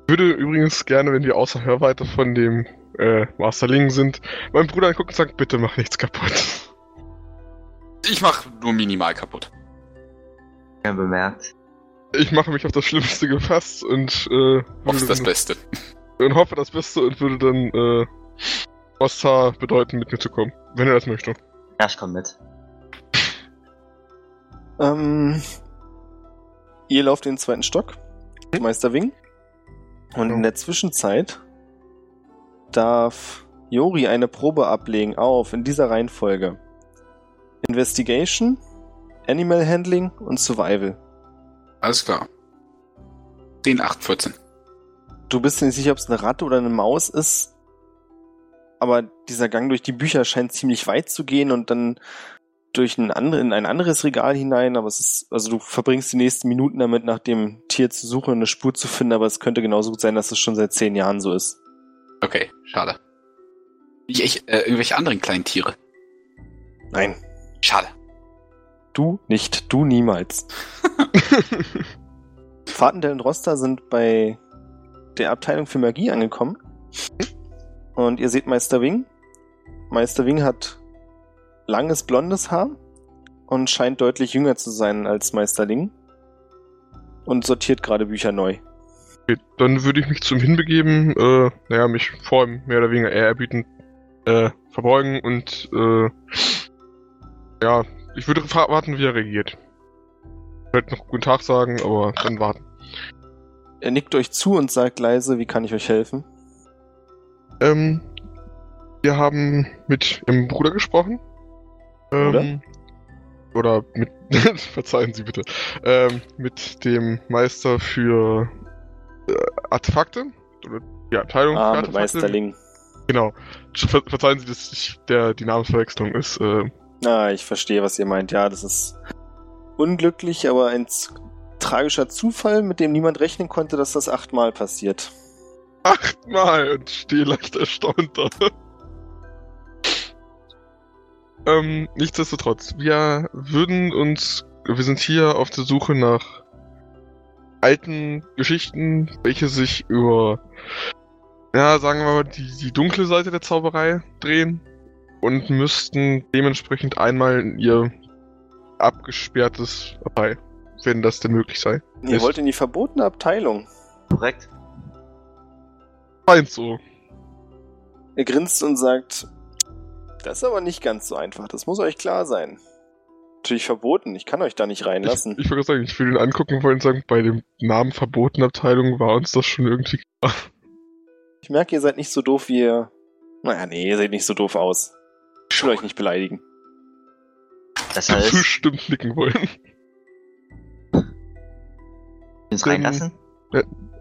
Ich würde übrigens gerne, wenn wir außer Hörweite von dem äh, Masterling sind, meinen Bruder angucken und sagen, bitte mach nichts kaputt. Ich mach nur minimal kaputt. Ja, bemerkt. Ich mache mich auf das Schlimmste gefasst und, äh, Hoff's würde das Beste. und hoffe das Beste und würde dann äh, Osta bedeuten, mit mir zu kommen, wenn er das möchte. Ja, ich komm mit. Ähm, ihr lauft in den zweiten Stock, Meister Wing. Und in der Zwischenzeit darf Jori eine Probe ablegen auf in dieser Reihenfolge. Investigation, Animal Handling und Survival. Alles klar. 10, 8, 14. Du bist dir nicht sicher, ob es eine Ratte oder eine Maus ist, aber dieser Gang durch die Bücher scheint ziemlich weit zu gehen und dann durch ein andere, in ein anderes Regal hinein, aber es ist, also du verbringst die nächsten Minuten damit, nach dem Tier zu suchen und eine Spur zu finden, aber es könnte genauso gut sein, dass es schon seit zehn Jahren so ist. Okay, schade. Ich, ich, äh, irgendwelche anderen kleinen Tiere. Nein, Schade. du nicht, du niemals. Fahrtendell und Roster sind bei der Abteilung für Magie angekommen. Und ihr seht Meister Wing. Meister Wing hat langes blondes Haar und scheint deutlich jünger zu sein als Meister Ling. Und sortiert gerade Bücher neu. Okay, dann würde ich mich zum Hinbegeben, äh, naja, mich vor ihm mehr oder weniger ehrerbietend äh, verbeugen und äh, ja, ich würde warten, wie er reagiert. Vielleicht noch guten Tag sagen, aber dann warten. Er nickt euch zu und sagt leise, wie kann ich euch helfen? Ähm, wir haben mit ihrem Bruder gesprochen. Ähm, oder mit, verzeihen Sie bitte, ähm, mit dem Meister für äh, Artefakte. Oder die Abteilung Ah, für Artefakte. Meister Ling. Genau. Ver verzeihen Sie, dass ich der, die Namensverwechslung ist. Äh, Ah, ich verstehe, was ihr meint. Ja, das ist unglücklich, aber ein tragischer Zufall, mit dem niemand rechnen konnte, dass das achtmal passiert. Achtmal und stehe leicht erstaunt da. ähm, nichtsdestotrotz, wir würden uns, wir sind hier auf der Suche nach alten Geschichten, welche sich über, ja, sagen wir mal, die, die dunkle Seite der Zauberei drehen und müssten dementsprechend einmal in ihr abgesperrtes Abteil, wenn das denn möglich sei. Ihr Ist- wollt in die verbotene Abteilung. Korrekt. Meint so. Er grinst und sagt, das ist aber nicht ganz so einfach, das muss euch klar sein. Natürlich verboten, ich kann euch da nicht reinlassen. Ich, ich würde sagen, ich will ihn angucken wollen und sagen, bei dem Namen verbotene Abteilung war uns das schon irgendwie klar. Ich merke, ihr seid nicht so doof, wie ihr... Naja, nee, ihr seht nicht so doof aus. Ich will euch nicht beleidigen. Besser ist, Bestimmt nicken wollen. uns reinlassen.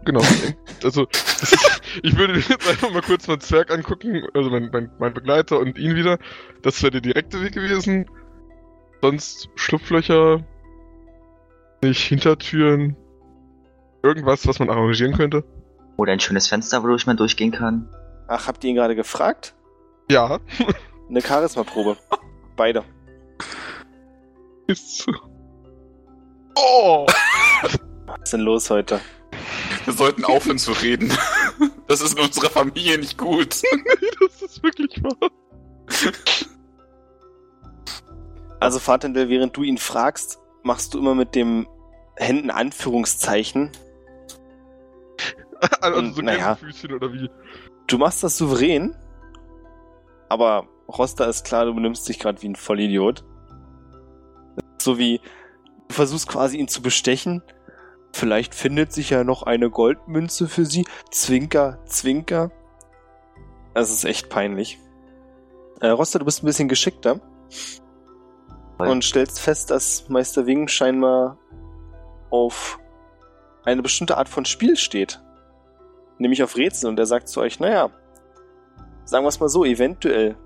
Genau. Also, ist, ich würde jetzt einfach mal kurz meinen Zwerg angucken, also mein, mein, mein Begleiter und ihn wieder. Das wäre der direkte Weg gewesen. Sonst Schlupflöcher, nicht Hintertüren, irgendwas, was man arrangieren könnte. Oder ein schönes Fenster, wodurch man durchgehen kann. Ach, habt ihr ihn gerade gefragt? Ja, Eine Charisma-Probe. Beide. ist so. Oh! Was ist denn los heute? Wir sollten aufhören zu reden. Das ist in unserer Familie nicht gut. das ist wirklich wahr. Also, Fatendel, während du ihn fragst, machst du immer mit dem Händen Anführungszeichen. Also Und, so naja. Gänsefüßchen oder wie? Du machst das souverän, aber Rosta ist klar, du benimmst dich gerade wie ein Vollidiot. So wie versuchst quasi ihn zu bestechen. Vielleicht findet sich ja noch eine Goldmünze für sie. Zwinker, Zwinker. Das ist echt peinlich. Äh, Roster, du bist ein bisschen geschickter. Voll. Und stellst fest, dass Meister Wing scheinbar auf eine bestimmte Art von Spiel steht. Nämlich auf Rätsel. Und er sagt zu euch, naja, sagen wir es mal so, eventuell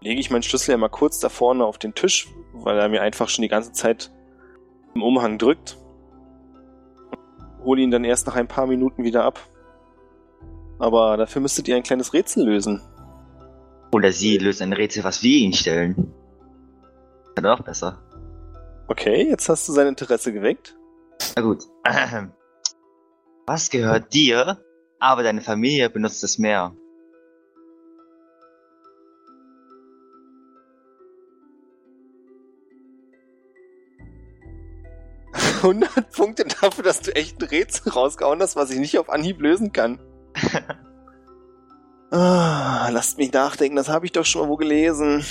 lege ich meinen Schlüssel ja mal kurz da vorne auf den Tisch, weil er mir einfach schon die ganze Zeit im Umhang drückt. Hole ihn dann erst nach ein paar Minuten wieder ab. Aber dafür müsstet ihr ein kleines Rätsel lösen. Oder sie löst ein Rätsel, was wir ihnen stellen. Ja auch besser. Okay, jetzt hast du sein Interesse geweckt. Na gut. Was gehört dir, aber deine Familie benutzt es mehr? 100 Punkte dafür, dass du echt ein Rätsel rausgehauen hast, was ich nicht auf Anhieb lösen kann. ah, lasst mich nachdenken, das habe ich doch schon mal wo gelesen.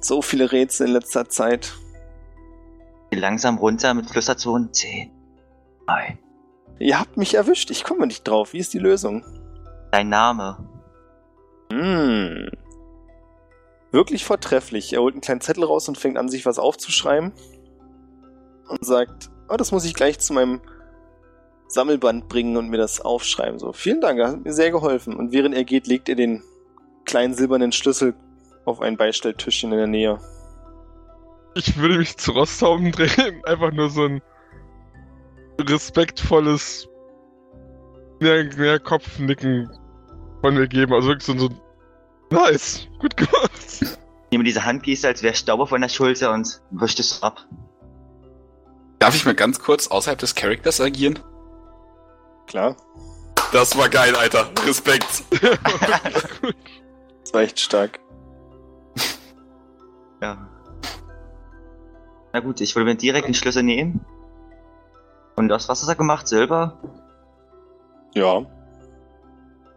So viele Rätsel in letzter Zeit. Langsam runter mit Flüsterzonen 10. 9. Ihr habt mich erwischt, ich komme nicht drauf. Wie ist die Lösung? Dein Name. Hm. Wirklich vortrefflich. Er holt einen kleinen Zettel raus und fängt an, sich was aufzuschreiben. Und sagt, oh, das muss ich gleich zu meinem Sammelband bringen und mir das aufschreiben. So, vielen Dank, das hat mir sehr geholfen. Und während er geht, legt er den kleinen silbernen Schlüssel auf ein Beistelltischchen in der Nähe. Ich würde mich zu Rosthauben drehen, einfach nur so ein respektvolles mehr, mehr Kopfnicken von mir geben. Also wirklich so, so nice, gut gemacht. Nehme diese Handgeste, als wäre Staube von der Schulter und wischt es ab. Darf ich mal ganz kurz außerhalb des Charakters agieren? Klar, Das war geil, Alter. Respekt. das war echt stark. Ja. Na gut, ich würde mir direkt den Schlüssel nehmen. Und das, was hat er gemacht? Silber? Ja.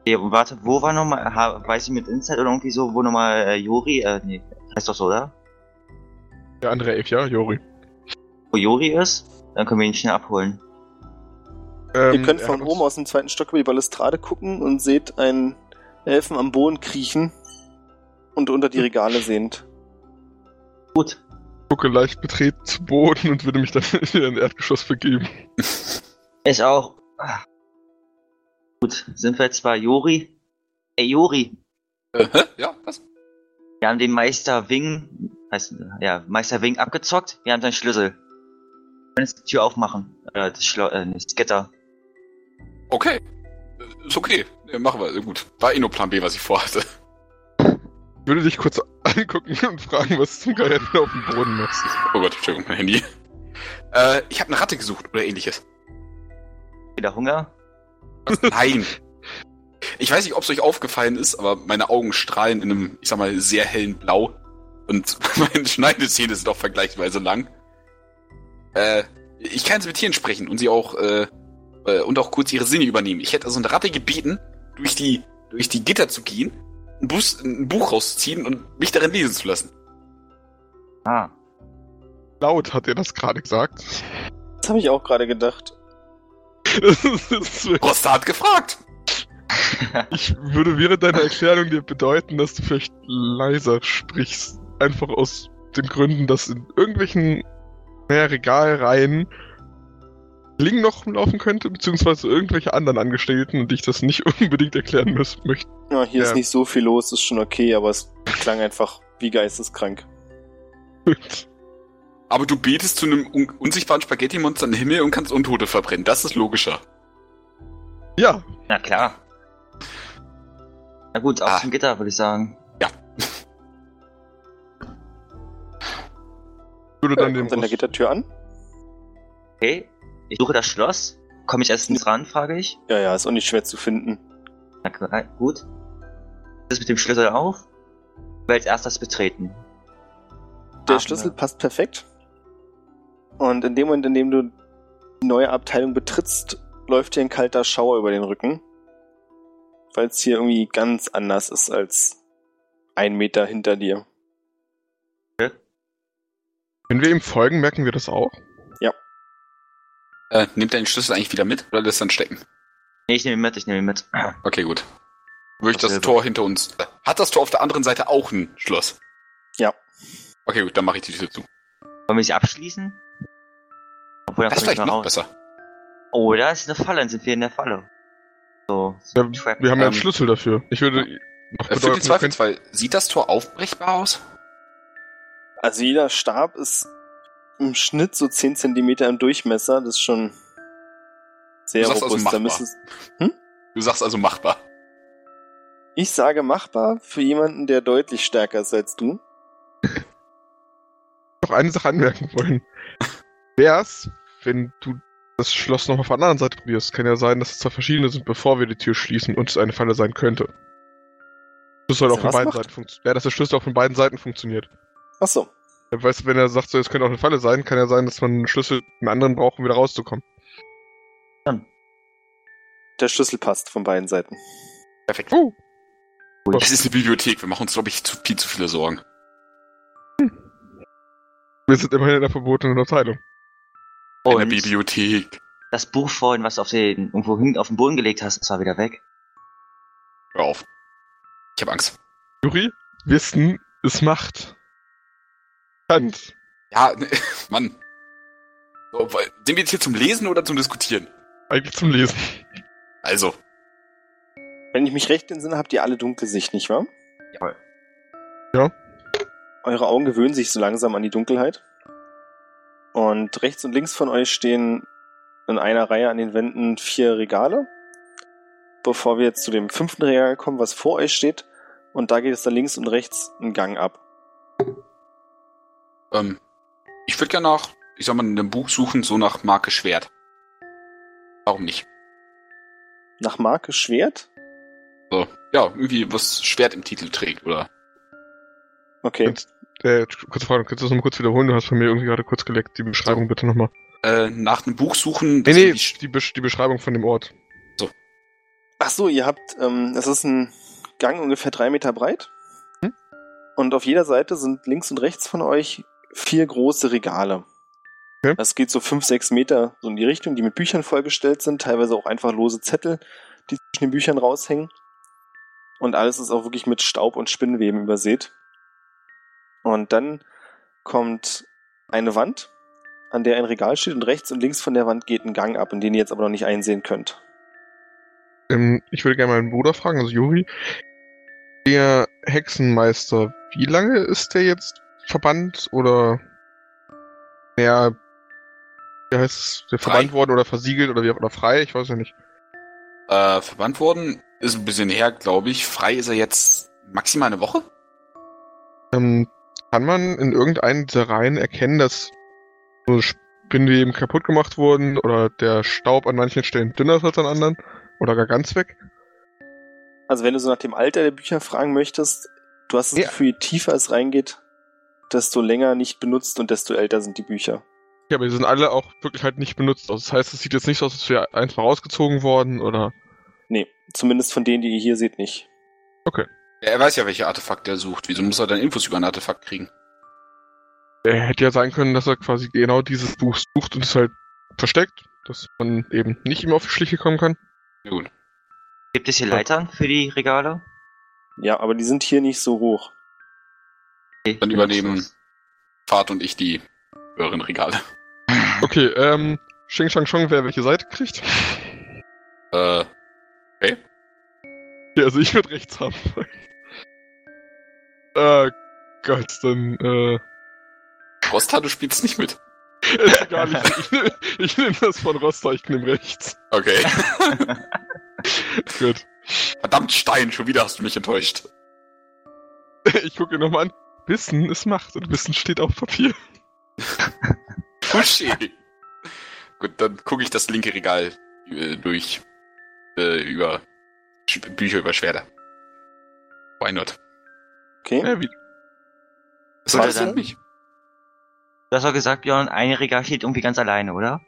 Okay, und warte, wo war nochmal, weiß ich mit Inside oder irgendwie so, wo nochmal äh, Jori, äh, nee, heißt doch so, oder? Der andere Elf, ja, Jori. Wo Jori ist? Dann können wir ihn schnell abholen. Ähm, Ihr könnt von oben aus dem zweiten Stock über die Balustrade gucken und seht einen Elfen am Boden kriechen und unter die Regale sehend. Gut. gucke leicht betreten zu Boden und würde mich dann wieder in Erdgeschoss begeben. Ich auch. Gut, sind wir jetzt bei Jori? Ey, Jori, Äh, hä? Ja, was? wir haben den Meister Wing, heißt, ja, Meister Wing abgezockt, wir haben seinen Schlüssel. Jetzt die Tür aufmachen. Äh, das, Schlo äh, nicht, das Gitter. Okay. Ist okay. Ja, machen wir. Gut. War eh nur Plan B, was ich vorhatte. Ich würde dich kurz angucken und fragen, was zum Geier du auf dem Boden machst. Oh Gott, Entschuldigung, mein Handy. Äh, ich habe eine Ratte gesucht oder ähnliches. Wieder Hunger? Was? Nein. Ich weiß nicht, ob es euch aufgefallen ist, aber meine Augen strahlen in einem, ich sag mal, sehr hellen Blau. Und meine Schneidezähne sind auch vergleichsweise lang. Äh, ich kann jetzt mit Tieren sprechen und sie auch, äh, äh, und auch kurz ihre Sinne übernehmen. Ich hätte also eine Ratte gebeten, durch die, durch die Gitter zu gehen, ein, Bus, ein Buch rauszuziehen und mich darin lesen zu lassen. Ah. Laut hat er das gerade gesagt. Das habe ich auch gerade gedacht. Rosta hat gefragt. ich würde während deiner Erklärung dir bedeuten, dass du vielleicht leiser sprichst. Einfach aus den Gründen, dass in irgendwelchen naja, Regalreihen Ling noch laufen könnte, beziehungsweise irgendwelche anderen Angestellten und ich das nicht unbedingt erklären müssen möchte. Ja, hier Ja. ist nicht so viel los, ist schon okay, aber es klang einfach wie geisteskrank. Aber du betest zu einem un unsichtbaren Spaghetti-Monster in den Himmel und kannst Untote verbrennen. Das ist logischer. ja, Na klar. Na gut, auf Ah. zum Gitter, würde ich sagen. Würde dann dem Kommt an der Gittertür an? Okay. Ich suche das Schloss. Komme ich erstens ran, frage ich. Ja, ja, ist auch nicht schwer zu finden. Na klar, gut. Das mit dem Schlüssel auf. Will als erstes betreten. Der Ah, Schlüssel ja. passt perfekt. Und in dem Moment, in dem du die neue Abteilung betrittst, läuft dir ein kalter Schauer über den Rücken. Weil es hier irgendwie ganz anders ist als ein Meter hinter dir. Wenn wir ihm folgen, merken wir das auch. Äh, nimmt er den Schlüssel eigentlich wieder mit oder lässt dann stecken? Nee, ich nehme ihn mit, ich nehme ihn mit. Okay, gut. Würde ich das. Tor hinter uns. Hat das Tor auf der anderen Seite auch ein Schloss? Ja. Okay, gut, dann mache ich die Tür zu. Wollen wir sie abschließen? Obwohl, Das ist vielleicht noch raus. besser. Oh, da ist eine Falle, dann sind wir in der Falle. So. Ja, wir haben ja einen Ähm, Schlüssel dafür. Ich würde noch Äh, für können- Zweifelsfall, sieht das Tor aufbrechbar aus? Also jeder Stab ist im Schnitt so 10 Zentimeter im Durchmesser. Das ist schon sehr Du sagst also robust. Da machbar. müsstest- Du sagst also machbar. ich sage machbar für jemanden, der deutlich stärker ist als du. noch eine Sache anmerken wollen. Wär's, wenn du das Schloss noch auf der anderen Seite probierst? Kann ja sein, dass es zwei verschiedene sind, bevor wir die Tür schließen und es eine Falle sein könnte. Das soll Dass auch von beiden macht? Seiten funktionieren. Ja, dass der Schlüssel auch von beiden Seiten funktioniert. Ach so. Weißt du, wenn er sagt, so, es könnte auch eine Falle sein, kann ja sein, dass man einen Schlüssel einen anderen braucht, um wieder rauszukommen. Der Schlüssel passt von beiden Seiten. Perfekt. Oh, Es ist eine Bibliothek. Wir machen uns, glaube ich, zu viel zu viele Sorgen. wir sind immerhin in der verbotenen Abteilung. In der Und Bibliothek. das Buch vorhin, was du auf den, irgendwo hin, auf den Boden gelegt hast, ist war wieder weg. Hör auf. Ich habe Angst. Juri, Wissen ist Macht. Kant. Ja, Mann. So, sind wir jetzt hier zum Lesen oder zum Diskutieren? Eigentlich zum Lesen. Also, Wenn ich mich recht entsinne, habt ihr alle Dunkelsicht, nicht wahr? Jawohl. Eure Augen gewöhnen sich so langsam an die Dunkelheit. Und rechts und links von euch stehen in einer Reihe an den Wänden vier Regale. Bevor wir jetzt zu dem fünften Regal kommen, was vor euch steht. Und da geht es dann links und rechts einen Gang ab. Ähm, ich würde gerne nach, ich sag mal, in einem Buch suchen, so nach Marke Schwert. Warum nicht? Nach Marke Schwert? So, ja, irgendwie was Schwert im Titel trägt, oder? Okay. Kannst, äh, kurze Frage, kannst du das nochmal kurz wiederholen? Du hast von mir irgendwie gerade kurz geleckt. Die Beschreibung bitte nochmal. Äh, nach einem Buch suchen. Nee, das nee, die, Besch die Beschreibung von dem Ort. Ach so, ihr habt, ähm, es ist ein Gang ungefähr drei Meter breit. Hm? Und auf jeder Seite sind links und rechts von euch vier große Regale. Okay. Das geht so fünf, sechs Meter so in die Richtung, die mit Büchern vollgestellt sind, teilweise auch einfach lose Zettel, die zwischen den Büchern raushängen. Und alles ist auch wirklich mit Staub und Spinnweben übersät. Und dann kommt eine Wand, an der ein Regal steht, und rechts und links von der Wand geht ein Gang ab, in den ihr jetzt aber noch nicht einsehen könnt. Ähm, ich würde gerne meinen Bruder fragen, also Juri. Der Hexenmeister, wie lange ist der jetzt verbannt oder ja, wie heißt es, der Frei. verbannt worden oder versiegelt oder wie auch oder frei? Ich weiß ja nicht. Äh, verbannt worden ist ein bisschen her, glaube ich. Frei ist er jetzt maximal eine Woche? Ähm, kann man in irgendeinen dieser Reihen erkennen, dass so Spinnweben kaputt gemacht wurden oder der Staub an manchen Stellen dünner ist als an anderen oder gar ganz weg? Also wenn du so nach dem Alter der Bücher fragen möchtest, du hast das Ja. Gefühl, je tiefer es reingeht, desto länger nicht benutzt und desto älter sind die Bücher. Ja, aber die sind alle auch wirklich halt nicht benutzt aus. Das heißt, es sieht jetzt nicht so aus, als wäre eins mal rausgezogen worden oder. Nee, zumindest von denen, die ihr hier seht, nicht. Ja, er weiß ja, welche Artefakte er sucht. Wieso muss er dann Infos über ein Artefakt kriegen? Er hätte ja sein können, dass er quasi genau dieses Buch sucht und es halt versteckt, dass man eben nicht ihm auf die Schliche kommen kann. Ja, gut. Gibt es hier Leitern für die Regale? Ja, aber die sind hier nicht so hoch. Okay, Dann übernehmen. Fahrt und ich die höheren Regale. Okay, ähm, Xing Shang Chong, wer welche Seite kriegt? Äh, Ja, also ich würde rechts haben. äh, Gott, dann, äh, Rosta, du spielst nicht mit. ist egal, ich, ich, nehm- ich nehme das von Roster, ich nehme rechts. Okay. Gut. Verdammt, Stein, schon wieder hast du mich enttäuscht. Ich gucke nochmal an. Wissen ist Macht und Wissen steht auf Papier. Touché. Gut, dann gucke ich das linke Regal äh, durch. Äh, über Sch- Bücher über Schwerter. Why not? Okay? Ja, wie, Das Warte, interessiert dann- mich. Du hast doch gesagt, Björn, ein Regal steht irgendwie ganz alleine, oder?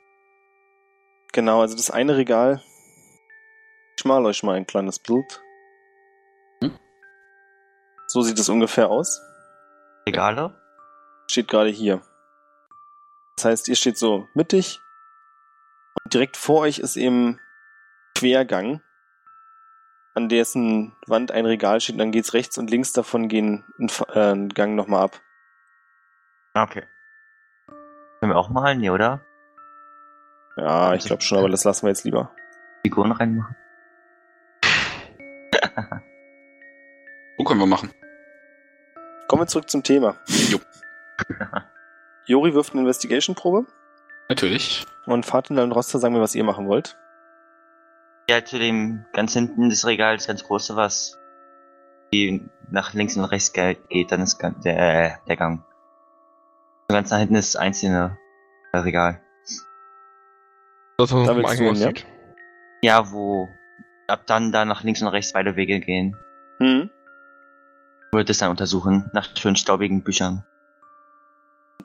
Genau, also das eine Regal. Ich mal euch mal ein kleines Bild. Hm? So sieht es ungefähr aus. Regale? Steht gerade hier. Das heißt, ihr steht so mittig Und direkt vor euch ist eben Quergang, an dessen Wand ein Regal steht. Und dann geht's rechts und links davon gehen ein, Fa- äh, Gang nochmal ab. Okay. Können wir auch malen, nee, oder? Ja, ich glaube schon, aber das lassen wir jetzt lieber. Figuren reinmachen. So können wir machen. Kommen wir zurück zum Thema. Jo. Jori wirft eine Investigation-Probe Natürlich. und Fatina und Roster sagen mir, was ihr machen wollt. Ja, zu dem ganz hinten des Regals, ganz große, was die nach links und rechts ge- geht, dann ist der, äh, der Gang. Ganz nach hinten ist das einzelne Regal. Das, was Da vom willst du Eingang aus hin, ja? Ja, wo ab dann da nach links und rechts beide Wege gehen. Hm. Würde es dann untersuchen, nach schön staubigen Büchern.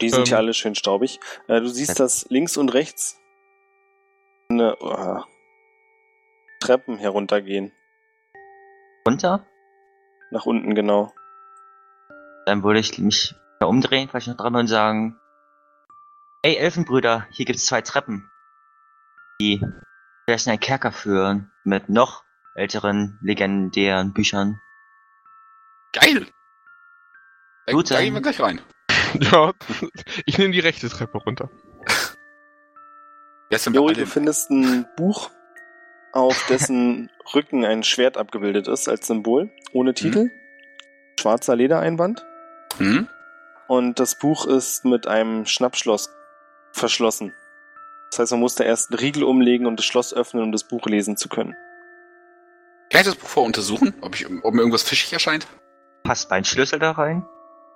Die sind Ähm. ja alle schön staubig. Äh, du siehst, dass links und rechts eine, äh, Treppen heruntergehen. Runter? Nach unten, genau. Dann würde ich mich da umdrehen, vielleicht noch dran und sagen, ey Elfenbrüder, hier gibt's zwei Treppen, die vielleicht in einen Kerker führen, mit noch älteren, legendären Büchern. Geil! Da, Gut, da dann- gehen wir gleich rein. Ja, ich nehme die rechte Treppe runter. Wir Jori, alle du findest ein Buch, auf dessen Rücken ein Schwert abgebildet ist als Symbol, ohne Titel. Schwarzer Ledereinband. hm? Und das Buch ist mit einem Schnappschloss verschlossen. Das heißt, man musste erst einen Riegel umlegen und das Schloss öffnen, um das Buch lesen zu können. Kann ich das Buch vorher untersuchen? Ob, ich, ob mir irgendwas fischig erscheint? Passt mein Schlüssel da rein?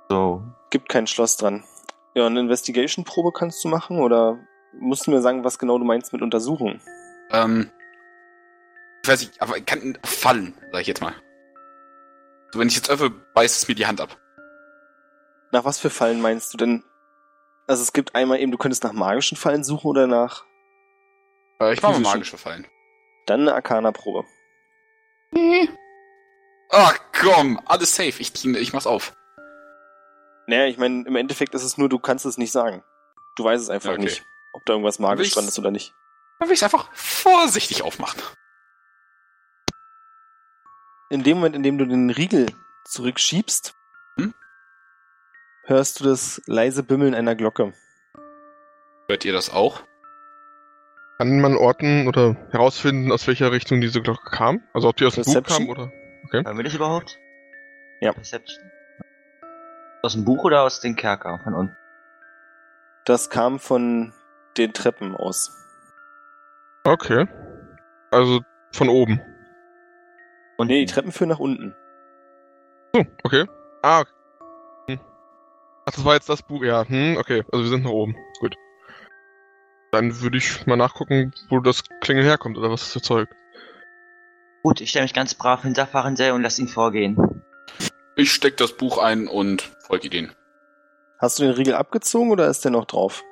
So. Gibt kein Schloss dran. Ja, eine Investigation-Probe kannst du machen oder musst du mir sagen, was genau du meinst mit Untersuchen? Ähm, ich weiß nicht, aber kann fallen, sag ich jetzt mal. So, wenn ich jetzt öffne, beißt es mir die Hand ab. Nach was für Fallen meinst du denn? Also es gibt einmal eben, du könntest nach magischen Fallen suchen oder nach Äh, ich mache magische Fallen. dann eine Arcana-Probe. Ach komm, alles safe. Ich, ich mach's auf. Naja, ich meine, im Endeffekt ist es nur, du kannst es nicht sagen. Du weißt es einfach Okay. nicht, ob da irgendwas magisch dran ist oder nicht. Dann will ich's einfach vorsichtig aufmachen. In dem Moment, in dem du den Riegel zurückschiebst, Hm? hörst du das leise Bimmeln einer Glocke. Hört ihr das auch? Kann man orten oder herausfinden, aus welcher Richtung diese Glocke kam? Also ob die aus dem Buch kam oder? Hören wir das überhaupt? Ja. Perception. Aus dem Buch oder aus dem Kerker von unten? Das kam von den Treppen aus. Okay. Also von oben. Und Nee, die Treppen führen nach unten. Oh, okay. Ah. okay. Hm. Ach, das war jetzt das Buch. Ja, hm, okay. Also wir sind nach oben. Gut. Dann würde ich mal nachgucken, wo das Klingeln herkommt oder was es erzeugt. Gut, ich stelle mich ganz brav hinter Farensel und lass ihn vorgehen. Ich steck das Buch ein und folge denen. Hast du den Riegel abgezogen oder ist der noch drauf?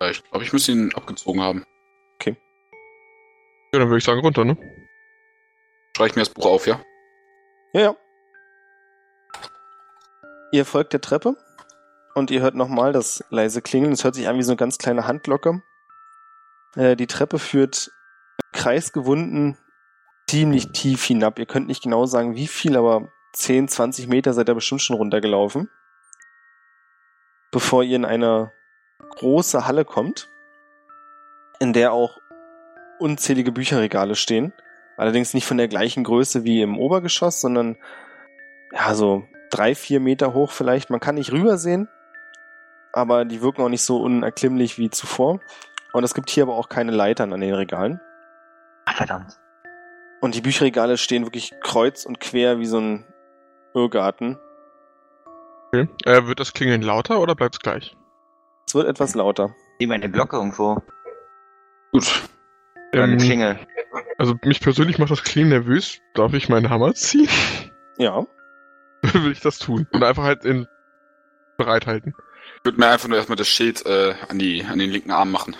Äh, Ich glaube, ich müsste ihn abgezogen haben. Ja, dann würde ich sagen runter, ne? Schreibe ich mir das Buch auf, ja? Ja, ja. Ihr folgt der Treppe und ihr hört nochmal das leise Klingeln. Es hört sich an wie so eine ganz kleine Handglocke. Äh, die Treppe führt kreisgewunden ziemlich tief hinab. Ihr könnt nicht genau sagen, wie viel, aber 10, 20 Meter seid ihr bestimmt schon runtergelaufen. Bevor ihr in eine große Halle kommt, in der auch unzählige Bücherregale stehen. Allerdings nicht von der gleichen Größe wie im Obergeschoss, sondern ja, so drei, vier Meter hoch vielleicht. Man kann nicht rübersehen, aber die wirken auch nicht so unerklimmlich wie zuvor. Und es gibt hier aber auch keine Leitern an den Regalen. Verdammt. Und die Bücherregale stehen wirklich kreuz und quer wie so ein Irrgarten. Okay. Äh, wird das Klingeln lauter oder bleibt es gleich? Es wird etwas lauter. Sieh mal eine Glocke irgendwo. Gut. Oder eine Ähm, Klingel. Also mich persönlich macht das Klingeln nervös. Darf ich meinen Hammer ziehen? Ja. Will ich das tun? Oder einfach halt in bereithalten. Ich würde mir einfach nur erstmal das Schild äh, an, die, an den linken Arm machen.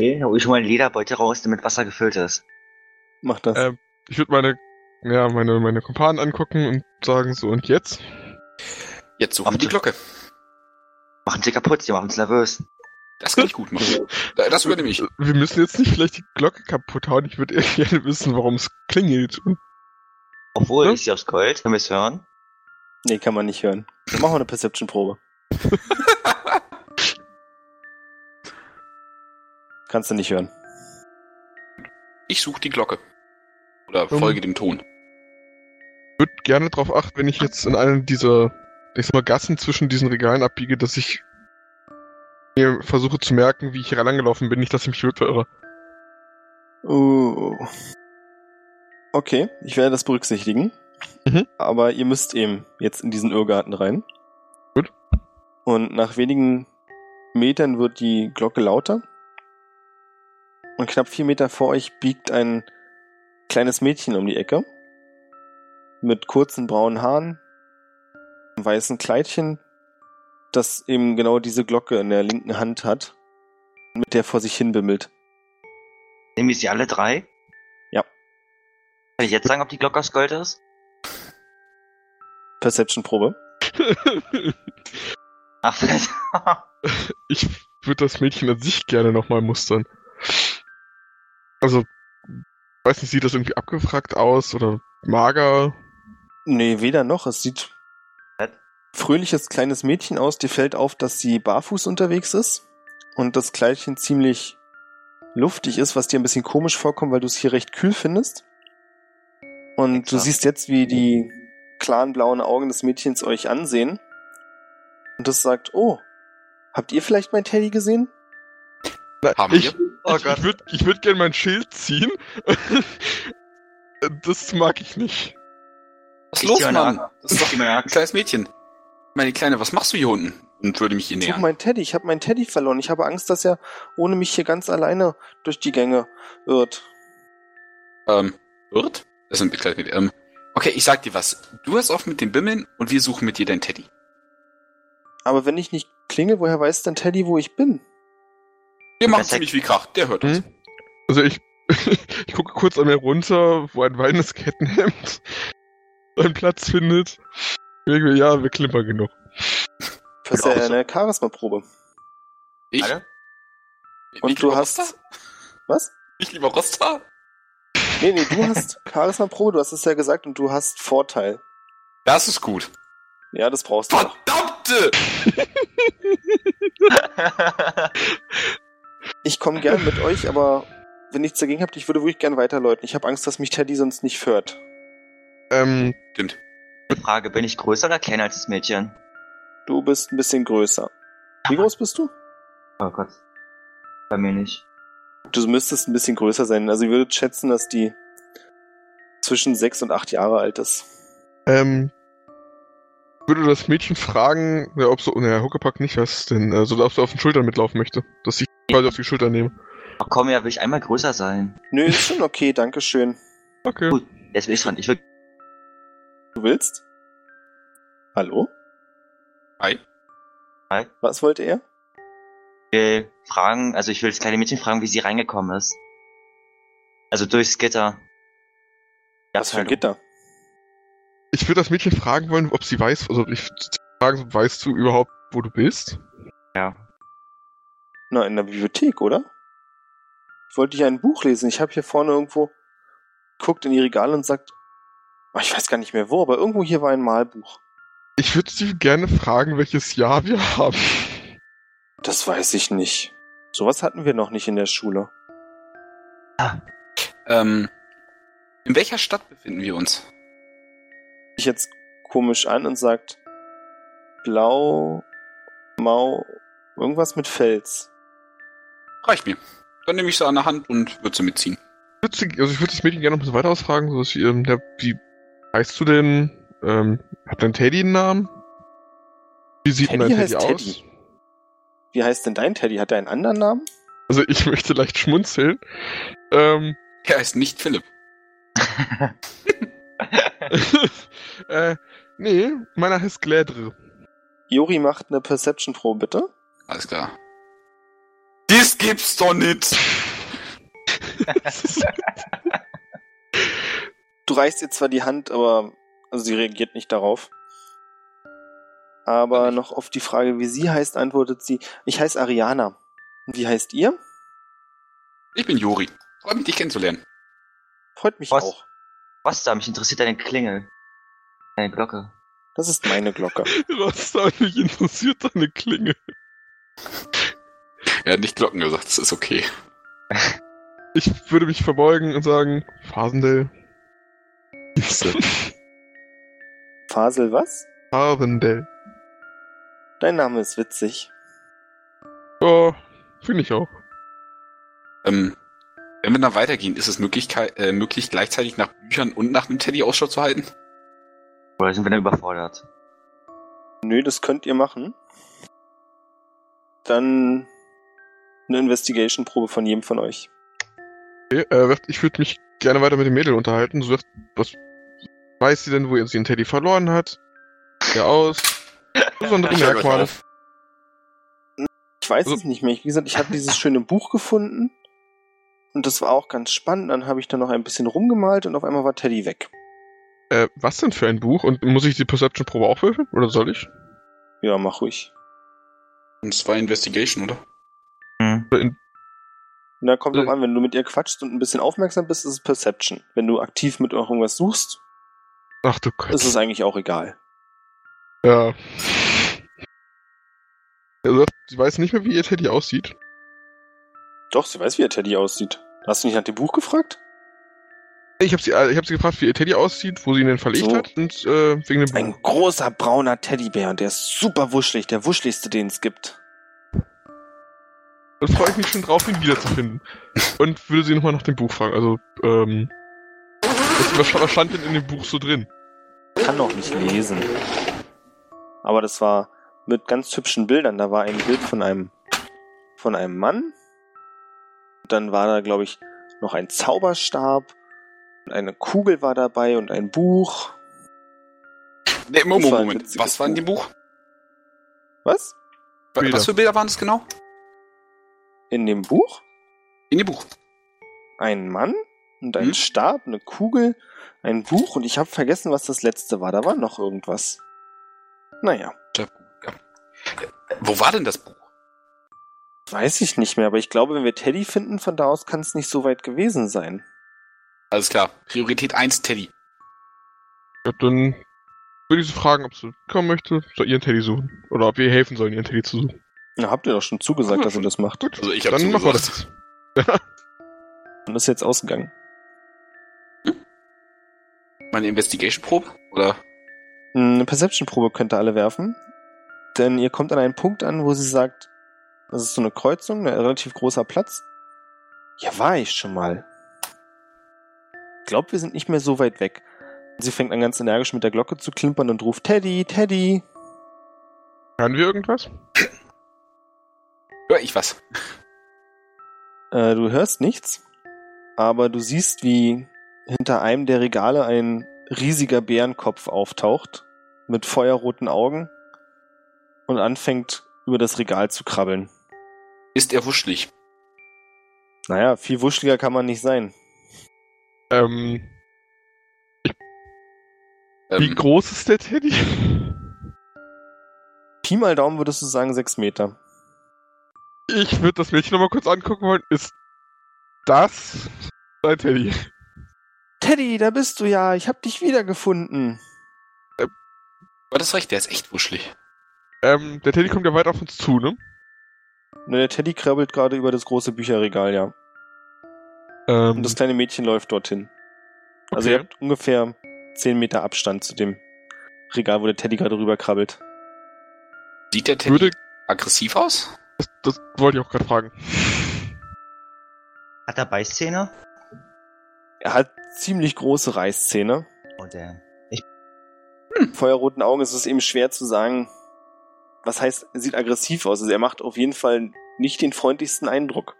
Okay, da hol ich mal einen Lederbeutel raus, der mit Wasser gefüllt ist. Mach das. Äh, Ich würde meine, ja, meine, meine Kumpanen angucken und sagen so, und jetzt? Jetzt suchen wir die Glocke. Machen sie kaputt, sie machen uns nervös. Das kann ich gut machen. Da- Das übernehme ich. Wir müssen jetzt nicht vielleicht die Glocke kaputt hauen. Ich würde eher gerne wissen, warum es klingelt. Obwohl, Hm? ist sie aufs Gold? Können wir es hören? Nee, kann man nicht hören. Dann machen wir eine Perception-Probe. Kannst du nicht hören. Ich suche die Glocke. Oder Ähm. folge dem Ton. würde gerne darauf achten, wenn ich jetzt in einen dieser, ich sag mal, Gassen zwischen diesen Regalen abbiege, dass ich mir versuche zu merken, wie ich hier langgelaufen bin, nicht, dass ich mich verirre. Uh. Okay, ich werde das berücksichtigen. Mhm. Aber ihr müsst eben jetzt in diesen Irrgarten rein. Gut. Und nach wenigen Metern wird die Glocke lauter. Und knapp vier Meter vor euch biegt ein kleines Mädchen um die Ecke. Mit kurzen braunen Haaren, einem weißen Kleidchen, das eben genau diese Glocke in der linken Hand hat, mit der vor sich hin bimmelt. Nehmen wir sie alle drei? Ja. Kann ich jetzt sagen, ob die Glocke aus Gold ist? Perception-Probe. Ach, Ich würde das Mädchen an sich gerne nochmal mustern. Also, weiß nicht, sieht das irgendwie abgefragt aus oder mager? Nee, weder noch. Es sieht fröhliches kleines Mädchen aus. Dir fällt auf, dass sie barfuß unterwegs ist und das Kleidchen ziemlich luftig ist, was dir ein bisschen komisch vorkommt, weil du es hier recht kühl findest. Und du Exakt. siehst jetzt, wie die klaren blauen Augen des Mädchens euch ansehen. Und das sagt, oh, habt ihr vielleicht mein Teddy gesehen? Haben ich, wir? Oh ich, Gott. ich würde ich würd gerne mein Schild ziehen. das mag ich nicht. Was ist Ich los, Mann? Axt. Das ist doch Ich ein kleines Mädchen. Meine Kleine, was machst du hier unten? Und würde mich hier Such nähern. mein Teddy. Ich habe meinen Teddy verloren. Ich habe Angst, dass er ohne mich hier ganz alleine durch die Gänge irrt. Ähm, wird? Das sind kleines Mädchen. Ähm, okay, ich sag dir was. Du hast auf mit dem Bimmeln und wir suchen mit dir dein Teddy. Aber wenn ich nicht klinge, woher weiß denn Teddy, wo ich bin? Wir machen Perfekt. ziemlich viel Krach. Der hört uns. Hm? Also ich, ich gucke kurz an mir runter, wo ein wallendes Kettenhemd seinen Platz findet. Ich denke mir, ja, wir klimpern genug. Das ist Ja, so. eine Charisma-Probe. Ich? Alle? Ich Und lieber du hast. Rosta? Was? Ich lieber Rosta? Nee, nee, du hast Charisma-Probe, du hast es ja gesagt, und du hast Vorteil. Das ist gut. Ja, das brauchst du. Verdammte! Ich komme gern mit euch, aber wenn nichts dagegen habt, ich würde wirklich gern weiterläuten. Ich habe Angst, dass mich Teddy sonst nicht führt. Ähm, Stimmt. Frage, bin ich größer oder kleiner als das Mädchen? Du bist ein bisschen größer. Wie groß bist du? Oh Gott. Bei mir nicht. Du müsstest ein bisschen größer sein. Also ich würde schätzen, dass die zwischen sechs und acht Jahre alt ist. ähm, würde das Mädchen fragen, ja, ob so, naja, Huckepack nicht, was denn, also ob sie auf den Schultern mitlaufen möchte. Dass ich quasi auf die Schulter nehme. Ach komm, ja, will ich einmal größer sein. Nö, ist schon okay, danke schön. Okay. Gut. Jetzt bin ich dran. Ich will. Du willst? Hallo? Hi. Was wollte er? will fragen, also ich will das kleine Mädchen fragen, wie sie reingekommen ist. Also durchs Gitter. Die Was für ein. Gitter? Ich würde das Mädchen fragen wollen, ob sie weiß, also ich fragen, weißt du überhaupt, wo du bist? Ja. Na, in der Bibliothek, oder? Ich wollte hier ein Buch lesen. Ich habe hier vorne irgendwo guckt in die Regale und sagt, oh, ich weiß gar nicht mehr wo, aber irgendwo hier war ein Malbuch. Ich würde sie gerne fragen, welches Jahr wir haben. Das weiß ich nicht. Sowas hatten wir noch nicht in der Schule. Ähm, in welcher Stadt befinden wir uns? Ich jetzt komisch an und sagt, blau, mau, irgendwas mit Fels. Reicht mir. Dann nehme ich sie an der Hand und würde sie mitziehen. Ich würd sie- Also ich würde das Mädchen gerne noch ein bisschen weiter ausfragen, so dass ich, ähm, ja, wie heißt du denn? Ähm, hat dein Teddy einen Namen? Wie sieht denn Teddy dein Teddy heißt aus? Teddy. Wie heißt denn dein Teddy? Hat er einen anderen Namen? Also ich möchte leicht schmunzeln. Ähm, Er heißt nicht Philipp. äh, nee, meiner heißt Glädre. Jori macht eine Perception-Probe, bitte. Alles klar. Das gibt's doch nicht! Du reichst ihr zwar die Hand, aber also sie reagiert nicht darauf. Aber Nicht. noch auf die Frage, wie sie heißt, antwortet sie, ich heiße Ariana. Wie heißt ihr? Ich bin Juri. Freut mich, dich kennenzulernen. Freut mich Was? auch. Was da? Mich interessiert deine Klingel. Deine Glocke. Das ist meine Glocke. Was da mich interessiert, deine Klinge. Er hat nicht Glocken gesagt, das ist okay. Ich würde mich verbeugen und sagen, Fasendale. Fasel was? Fasendale. Dein Name ist witzig. Ja, finde ich auch. Ähm, wenn wir dann weitergehen, ist es Möglichkeit, äh, möglich, gleichzeitig nach Büchern und nach einem Teddy Ausschau zu halten? Oder sind wir dann überfordert? Nö, das könnt ihr machen. Dann eine Investigation-Probe von jedem von euch. Okay, äh, ich würde mich gerne weiter mit dem Mädel unterhalten. So, was weiß sie denn, wo sie den Teddy verloren hat? Ja aus. Besondere Merkmale. Ich weiß Also- es nicht mehr. Wie gesagt, ich habe dieses schöne Buch gefunden. Und das war auch ganz spannend. Dann habe ich da noch ein bisschen rumgemalt und auf einmal war Teddy weg. Äh, was denn für ein Buch? Und muss ich die Perception-Probe auch würfeln? Oder soll ich? Ja, mach ruhig. Und es war Investigation, oder? Hm. Und da kommt drauf an, wenn du mit ihr quatschst und ein bisschen aufmerksam bist, ist es Perception. Wenn du aktiv mit irgendwas suchst, Ach du Gott. ist es eigentlich auch egal. Ja. Also, sie weiß nicht mehr, wie ihr Teddy aussieht. Doch, sie weiß, wie ihr Teddy aussieht. Hast du nicht nach dem Buch gefragt? Ich habe sie, äh, ich hab sie gefragt, wie ihr Teddy aussieht, wo sie ihn denn verlegt So. hat und äh, wegen dem Ein großer brauner Teddybär und der ist super wuschelig, der wuscheligste, den es gibt. Dann freue ich mich schon drauf, ihn wiederzufinden. Und würde sie nochmal nach dem Buch fragen. Also, ähm. Was, was, stand denn in dem Buch so drin? Kann noch nicht lesen. Aber das war mit ganz hübschen Bildern. Da war ein Bild von einem von einem Mann. Dann war da, glaube ich, noch ein Zauberstab. Und eine Kugel war dabei und ein Buch. Nee, Moment, war Moment. Was war in dem Buch? Was? Wa- Bilder. Was für Bilder waren das genau? In dem Buch? In dem Buch. Ein Mann und ein Hm? Stab, eine Kugel, ein Buch und ich habe vergessen, was das letzte war. Da war noch irgendwas. Naja, Wo war denn das Buch? weiß ich nicht mehr, aber ich glaube, wenn wir Teddy finden, von da aus kann es nicht so weit gewesen sein. Alles klar. Priorität 1, Teddy. Ja, dann würde ich sie fragen, ob sie kommen möchte, soll ihren Teddy suchen. Oder ob wir ihr helfen sollen, ihren Teddy zu suchen. Na, habt ihr doch schon zugesagt, Ja, dass ihr das macht. Gut, Also ich hab dann machen wir das. Und ist jetzt ausgegangen. Meine Investigation-Probe? Oder? Hm, Eine Perception-Probe könnt ihr alle werfen. Denn ihr kommt an einen Punkt an, wo sie sagt, das ist so eine Kreuzung, ein relativ großer Platz. Ja, war ich schon mal. Ich glaube, wir sind nicht mehr so weit weg. Sie fängt an ganz energisch mit der Glocke zu klimpern und ruft Teddy, Teddy. Hören wir irgendwas? Hör ich was? Äh, du hörst nichts, aber du siehst, wie hinter einem der Regale ein riesiger Bärenkopf auftaucht mit feuerroten Augen und anfängt über das Regal zu krabbeln. Ist er wuschelig? Naja, viel wuscheliger kann man nicht sein. Ähm, wie Ähm, groß ist der Teddy? Pi mal Daumen würdest du sagen sechs Meter. Ich würde das Mädchen nochmal kurz angucken wollen. Ist das dein Teddy? Teddy, da bist du ja. Ich hab dich wiedergefunden. du hattest recht, der ist echt wuschelig. Ähm, der Teddy kommt ja weit auf uns zu, ne? Ne, der Teddy krabbelt gerade über das große Bücherregal, ja. Ähm, Und das kleine Mädchen läuft dorthin. Also okay. ihr habt ungefähr zehn Meter Abstand zu dem Regal, wo der Teddy gerade rüber krabbelt. Sieht der Teddy würde, aggressiv aus? Das, das wollte ich auch gerade fragen. Hat er Beißzähne? Er hat ziemlich große Reißzähne. Oh, der. Feuerroten Augen ist es eben schwer zu sagen, was heißt, er sieht aggressiv aus. Also er macht auf jeden Fall nicht den freundlichsten Eindruck.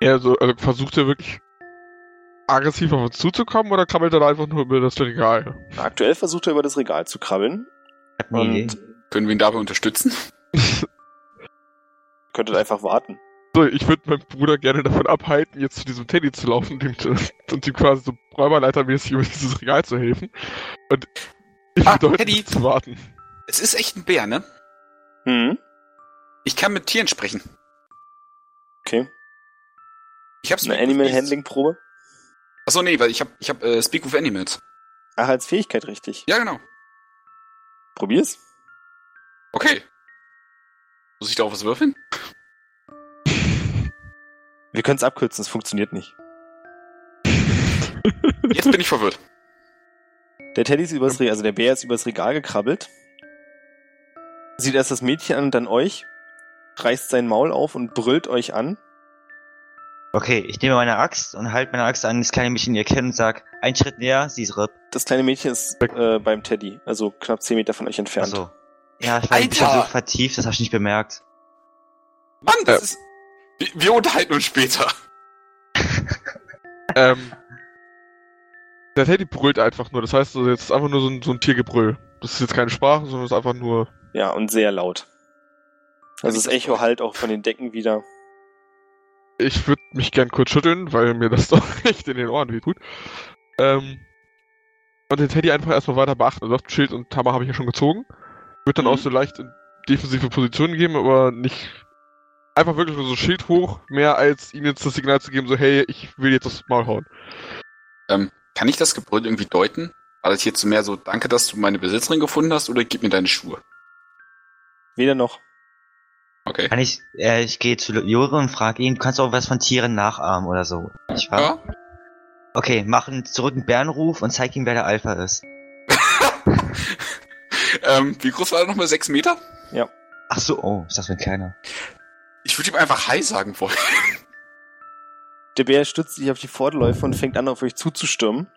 Ja, so, also versucht er wirklich aggressiv auf uns zuzukommen oder krabbelt er da einfach nur über das Regal? Aktuell versucht er über das Regal zu krabbeln. Und Idee. Können wir ihn dabei unterstützen? könntet einfach warten. So, ich würde meinen Bruder gerne davon abhalten, jetzt zu diesem Teddy zu laufen und ihm, zu- und ihm quasi so räuberleitermäßig über dieses Regal zu helfen. Und ich Ah, bedeutet Teddy. zu warten. Es ist echt ein Bär, ne? Hm? Ich kann mit Tieren sprechen. Ich hab's Eine Animal Handling Probe? Achso, nee, weil ich hab, ich hab äh, Speak with Animals. Ach, als Fähigkeit richtig. Ja, genau. Probier's. Okay. Muss ich darauf was würfeln? Wir können es abkürzen, es funktioniert nicht. Jetzt bin ich verwirrt. Der Teddy ist übers Regal, also der Bär ist übers Regal gekrabbelt. Sieht erst das Mädchen an und dann euch, reißt sein Maul auf und brüllt euch an. Okay, ich nehme meine Axt und halte meine Axt an das kleine Mädchen ihr Kinn und sag, ein Schritt näher, sie ist RIP. Das kleine Mädchen ist äh, beim Teddy, also knapp 10 Meter von euch entfernt. Achso. Ja, ich war ein bisschen Alter! so vertieft, das habe ich nicht bemerkt. Mann, das Äh. ist. Wir, wir unterhalten uns später. ähm, der Teddy brüllt einfach nur. Das heißt, so, jetzt ist einfach nur so ein, so ein Tiergebrüll. Das ist jetzt keine Sprache, sondern es ist einfach nur. Ja, und sehr laut. Also das Echo halt auch von den Decken wieder. Ich würde mich gern kurz schütteln, weil mir das doch echt in den Ohren wehtut. Ähm, und den Teddy einfach erstmal weiter beachten. Also Schild und Hammer habe ich ja schon gezogen. Wird dann Mhm. auch so leicht in defensive Positionen geben, aber nicht einfach wirklich nur so Schild hoch, mehr als ihm jetzt das Signal zu geben, so hey, ich will jetzt das Maul hauen. Ähm, kann ich das Gebrüll irgendwie deuten? War das jetzt mehr so, danke, dass du meine Besitzerin gefunden hast, oder gib mir deine Schuhe? Weder noch. Okay. Kann ich, äh, ich gehe zu Jure und frage ihn, du kannst auch was von Tieren nachahmen oder so. Wahr? Ja. Okay, machen zurück einen Bärenruf und zeig ihm, wer der Alpha ist. ähm, wie groß war er nochmal? Sechs Meter? Ach so, oh, ist das für ein kleiner. Ich würde ihm einfach Hi sagen wollen. Der Bär stützt sich auf die Vorderläufe und fängt an, auf euch zuzustürmen.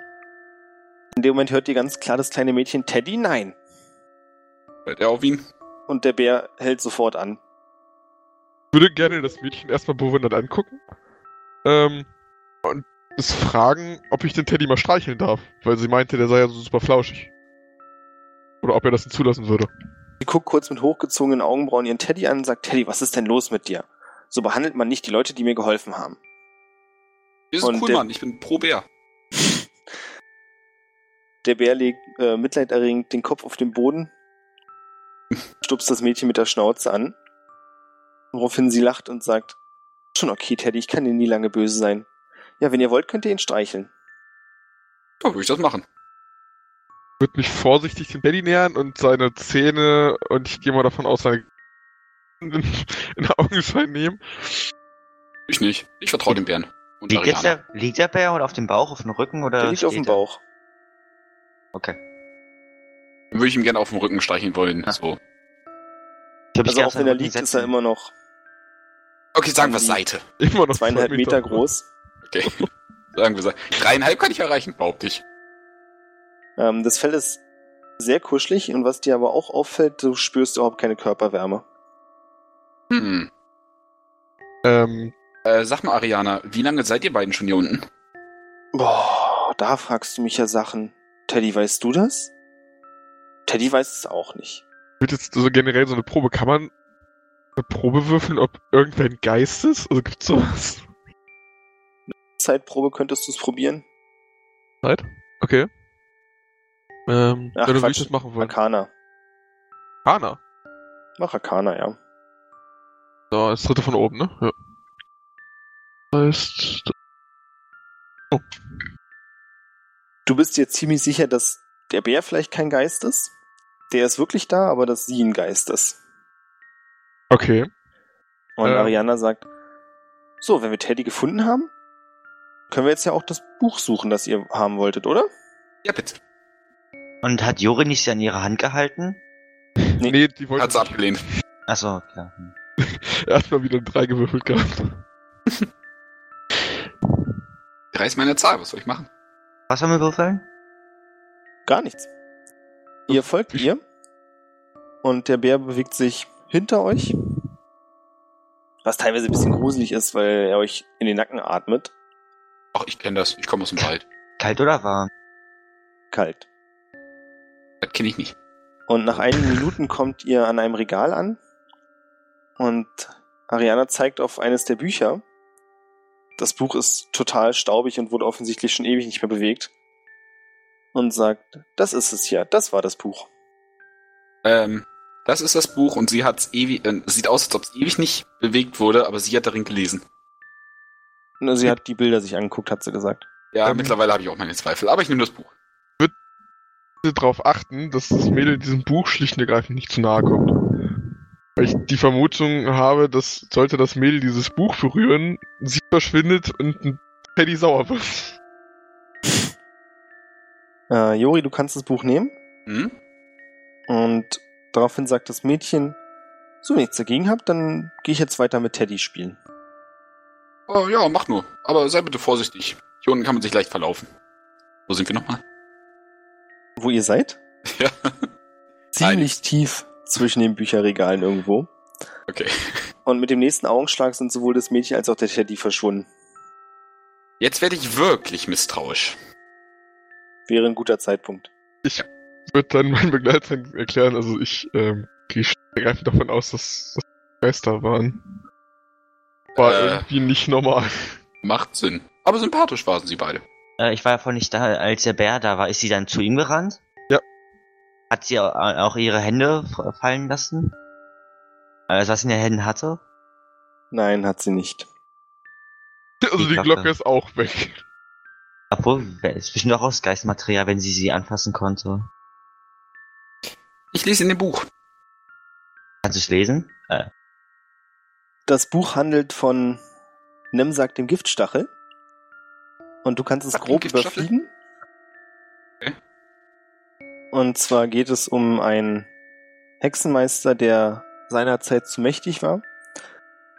In dem Moment hört ihr ganz klar das kleine Mädchen Teddy nein. Bei der auf ihn. Und der Bär hält sofort an. Ich würde gerne das Mädchen erstmal bewundert angucken. Ähm, und es fragen, ob ich den Teddy mal streicheln darf. Weil sie meinte, der sei ja so super flauschig. Oder ob er das denn zulassen würde. Sie guckt kurz mit hochgezogenen Augenbrauen ihren Teddy an und sagt, Teddy, was ist denn los mit dir? So behandelt man nicht die Leute, die mir geholfen haben. Wir sind Und cool, der- Mann. Ich bin pro Bär. Der Bär legt äh, mitleiderregend den Kopf auf den Boden, stupst das Mädchen mit der Schnauze an, woraufhin sie lacht und sagt, schon okay, Teddy, ich kann dir nie lange böse sein. Ja, wenn ihr wollt, könnt ihr ihn streicheln. Ja, würde ich das machen. Würde mich vorsichtig dem Teddy nähern und seine Zähne, und ich gehe mal davon aus, seine in, in Augenschein nehmen. Ich nicht. Ich vertraue dem Bären. Und Liegt jetzt der, liegt der Bär oder auf dem Bauch, auf dem Rücken oder? Der liegt auf dem? Bauch. Okay. Dann würde ich ihm gerne auf dem Rücken streicheln wollen. Ah. So. Ich Also auch auf wenn er liegt, ist er immer noch Okay, sagen wir Seite. Immer noch zweieinhalb zwei Meter groß. Okay. sagen wir Seite. Dreieinhalb kann ich erreichen, behaupte ich. Ähm, das Fell ist sehr kuschelig und was dir aber auch auffällt, du spürst überhaupt keine Körperwärme. Hm. Ähm, Äh, sag mal, Ariana, wie lange seid ihr beiden schon hier unten? Boah, da fragst du mich ja Sachen. Teddy, weißt du das? Teddy weiß es auch nicht. wird jetzt so generell so eine Probe, kann man eine Probe würfeln, ob irgendwer ein Geist ist? Also gibt's sowas? Zeitprobe könntest du es probieren? Zeit? Okay. Ähm, Ach, ja, dann würde ich das machen wollen. Arcana. Kana. Mach Arcana, ja. So, das dritte von oben, ne? Ja. Heißt. Oh, Du bist dir ziemlich sicher, dass der Bär vielleicht kein Geist ist. Der ist wirklich da, aber dass sie ein Geist ist. okay. Und Ähm. Ariana sagt, so, wenn wir Teddy gefunden haben, können wir jetzt ja auch das Buch suchen, das ihr haben wolltet, oder? Ja, bitte. Und hat Juri nicht sie an ihre Hand gehalten? Nee. Nee, die wollten Hat sie abgelehnt. Achso, klar. Hm. erstmal wieder ein drei gewürfelt gehabt. Drei ist meine Zahl, was soll ich machen? Was haben wir würfeln? Gar nichts. Ihr folgt ihr und der Bär bewegt sich hinter euch, was teilweise ein bisschen gruselig ist, weil er euch in den Nacken atmet. Ach, ich kenne das. Ich komme aus dem Wald. Kalt oder warm? Kalt. Das kenne ich nicht. Und nach einigen Minuten kommt ihr an einem Regal an und Ariana zeigt auf eines der Bücher. Das Buch ist total staubig und wurde offensichtlich schon ewig nicht mehr bewegt. Und sagt, das ist es ja, das war das Buch. Ähm, das ist das Buch und sie hat's ewig, äh, sieht aus, als ob es ewig nicht bewegt wurde, aber sie hat darin gelesen. Sie hat die Bilder sich angeguckt, hat sie gesagt. Ja, Ähm. mittlerweile habe ich auch meine Zweifel, aber ich nehme das Buch. Bitte darauf achten, dass das Mädel diesem Buch schlicht und ergreifend nicht zu nahe kommt. Weil ich die Vermutung habe, dass sollte das Mädel dieses Buch berühren, sie verschwindet und ein Teddy sauer wird. Äh, Jori, du kannst das Buch nehmen Hm? und daraufhin sagt das Mädchen, so, wenn ich nichts dagegen habt, dann gehe ich jetzt weiter mit Teddy spielen. Oh, ja, mach nur. Aber sei bitte vorsichtig. Hier unten kann man sich leicht verlaufen. Wo sind wir nochmal? Wo ihr seid? Ja. Ziemlich tief zwischen den Bücherregalen irgendwo. Okay. Und mit dem nächsten Augenschlag sind sowohl das Mädchen als auch der Teddy verschwunden. Jetzt werde ich wirklich misstrauisch. Wäre ein guter Zeitpunkt. Wird dann mein Begleiter erklären, also ich ähm, gehe ergreifend davon aus, dass das Geister waren. War Äh. irgendwie nicht normal. Macht Sinn. Aber sympathisch waren sie beide. Äh, ich war ja vorhin nicht da, als der Bär da war. Ist sie dann zu ihm gerannt? Ja. Hat sie au- auch ihre Hände fallen lassen? Also was sie in den Händen hatte? Nein, hat sie nicht. Also die Glocke. Glocke ist auch weg. Obwohl, wer- ist bestimmt auch aus Geistmaterial, wenn sie sie anfassen konnte. Ich lese in dem Buch. Kannst du es lesen? Äh, Das Buch handelt von Nemsak dem Giftstachel. Und du kannst es den grob überfliegen. Okay. Und zwar geht es um einen Hexenmeister, der seinerzeit zu mächtig war.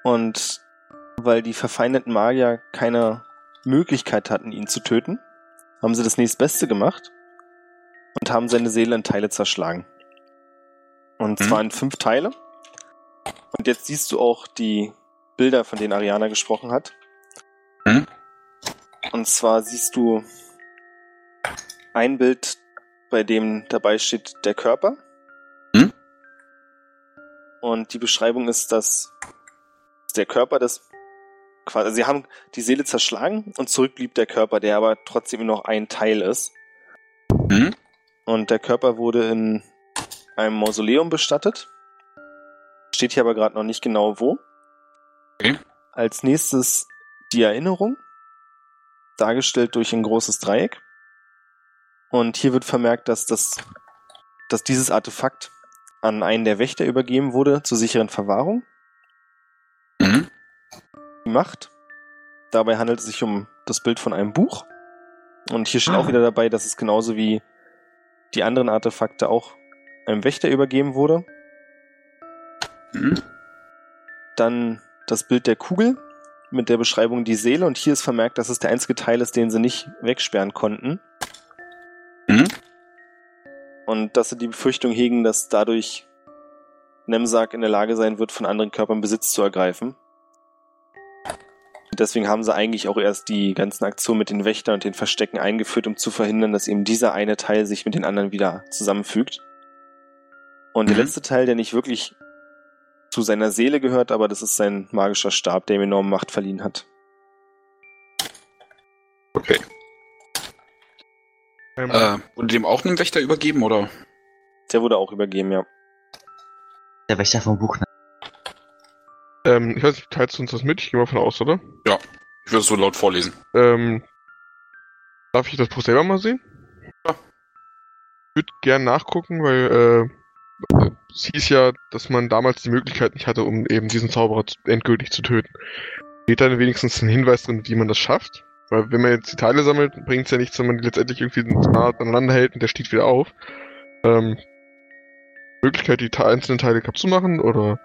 Und weil die verfeindeten Magier keine Möglichkeit hatten, ihn zu töten, haben sie das nächstbeste gemacht und haben seine Seele in Teile zerschlagen. Und Mhm. zwar in fünf Teile. Und jetzt siehst du auch die Bilder, von denen Ariana gesprochen hat. Mhm. Und zwar siehst du ein Bild, bei dem dabei steht der Körper. Mhm. Und die Beschreibung ist, dass der Körper des quasi, also sie haben die Seele zerschlagen und zurück blieb der Körper, der aber trotzdem noch ein Teil ist. Hm? Und der Körper wurde in einem Mausoleum bestattet. Steht hier aber gerade noch nicht genau wo. Okay. Als nächstes die Erinnerung, dargestellt durch ein großes Dreieck. Und hier wird vermerkt, dass, das, dass dieses Artefakt an einen der Wächter übergeben wurde zur sicheren Verwahrung. Mhm. Die Macht. Dabei handelt es sich um das Bild von einem Buch. Und hier steht Ah. auch wieder dabei, dass es genauso wie die anderen Artefakte auch einem Wächter übergeben wurde. Mhm. Dann das Bild der Kugel mit der Beschreibung die Seele. Und hier ist vermerkt, dass es der einzige Teil ist, den sie nicht wegsperren konnten. Mhm. Und dass sie die Befürchtung hegen, dass dadurch Nemsak in der Lage sein wird, von anderen Körpern Besitz zu ergreifen. Und deswegen haben sie eigentlich auch erst die ganzen Aktionen mit den Wächtern und den Verstecken eingeführt, um zu verhindern, dass eben dieser eine Teil sich mit den anderen wieder zusammenfügt. Und der Mhm. letzte Teil, der nicht wirklich zu seiner Seele gehört, aber das ist sein magischer Stab, der ihm enorme Macht verliehen hat. Okay. Ähm, Äh, wurde dem auch einem Wächter übergeben, oder? Der wurde auch übergeben, ja. der Wächter vom Buch. ähm, ich weiß nicht, teilst du uns das mit? Ich gehe mal von aus, oder? Ich würde es so laut vorlesen. Ähm, darf ich das Buch selber mal sehen? Ja. Ich würde gern nachgucken, weil äh, es hieß ja, dass man damals die Möglichkeit nicht hatte, um eben diesen Zauberer endgültig zu töten. Steht da wenigstens ein Hinweis drin, wie man das schafft? Weil wenn man jetzt die Teile sammelt, bringt es ja nichts, wenn man die letztendlich irgendwie nah aneinander hält und der steht wieder auf. Ähm, Möglichkeit, die einzelnen Teile kaputt zu machen oder?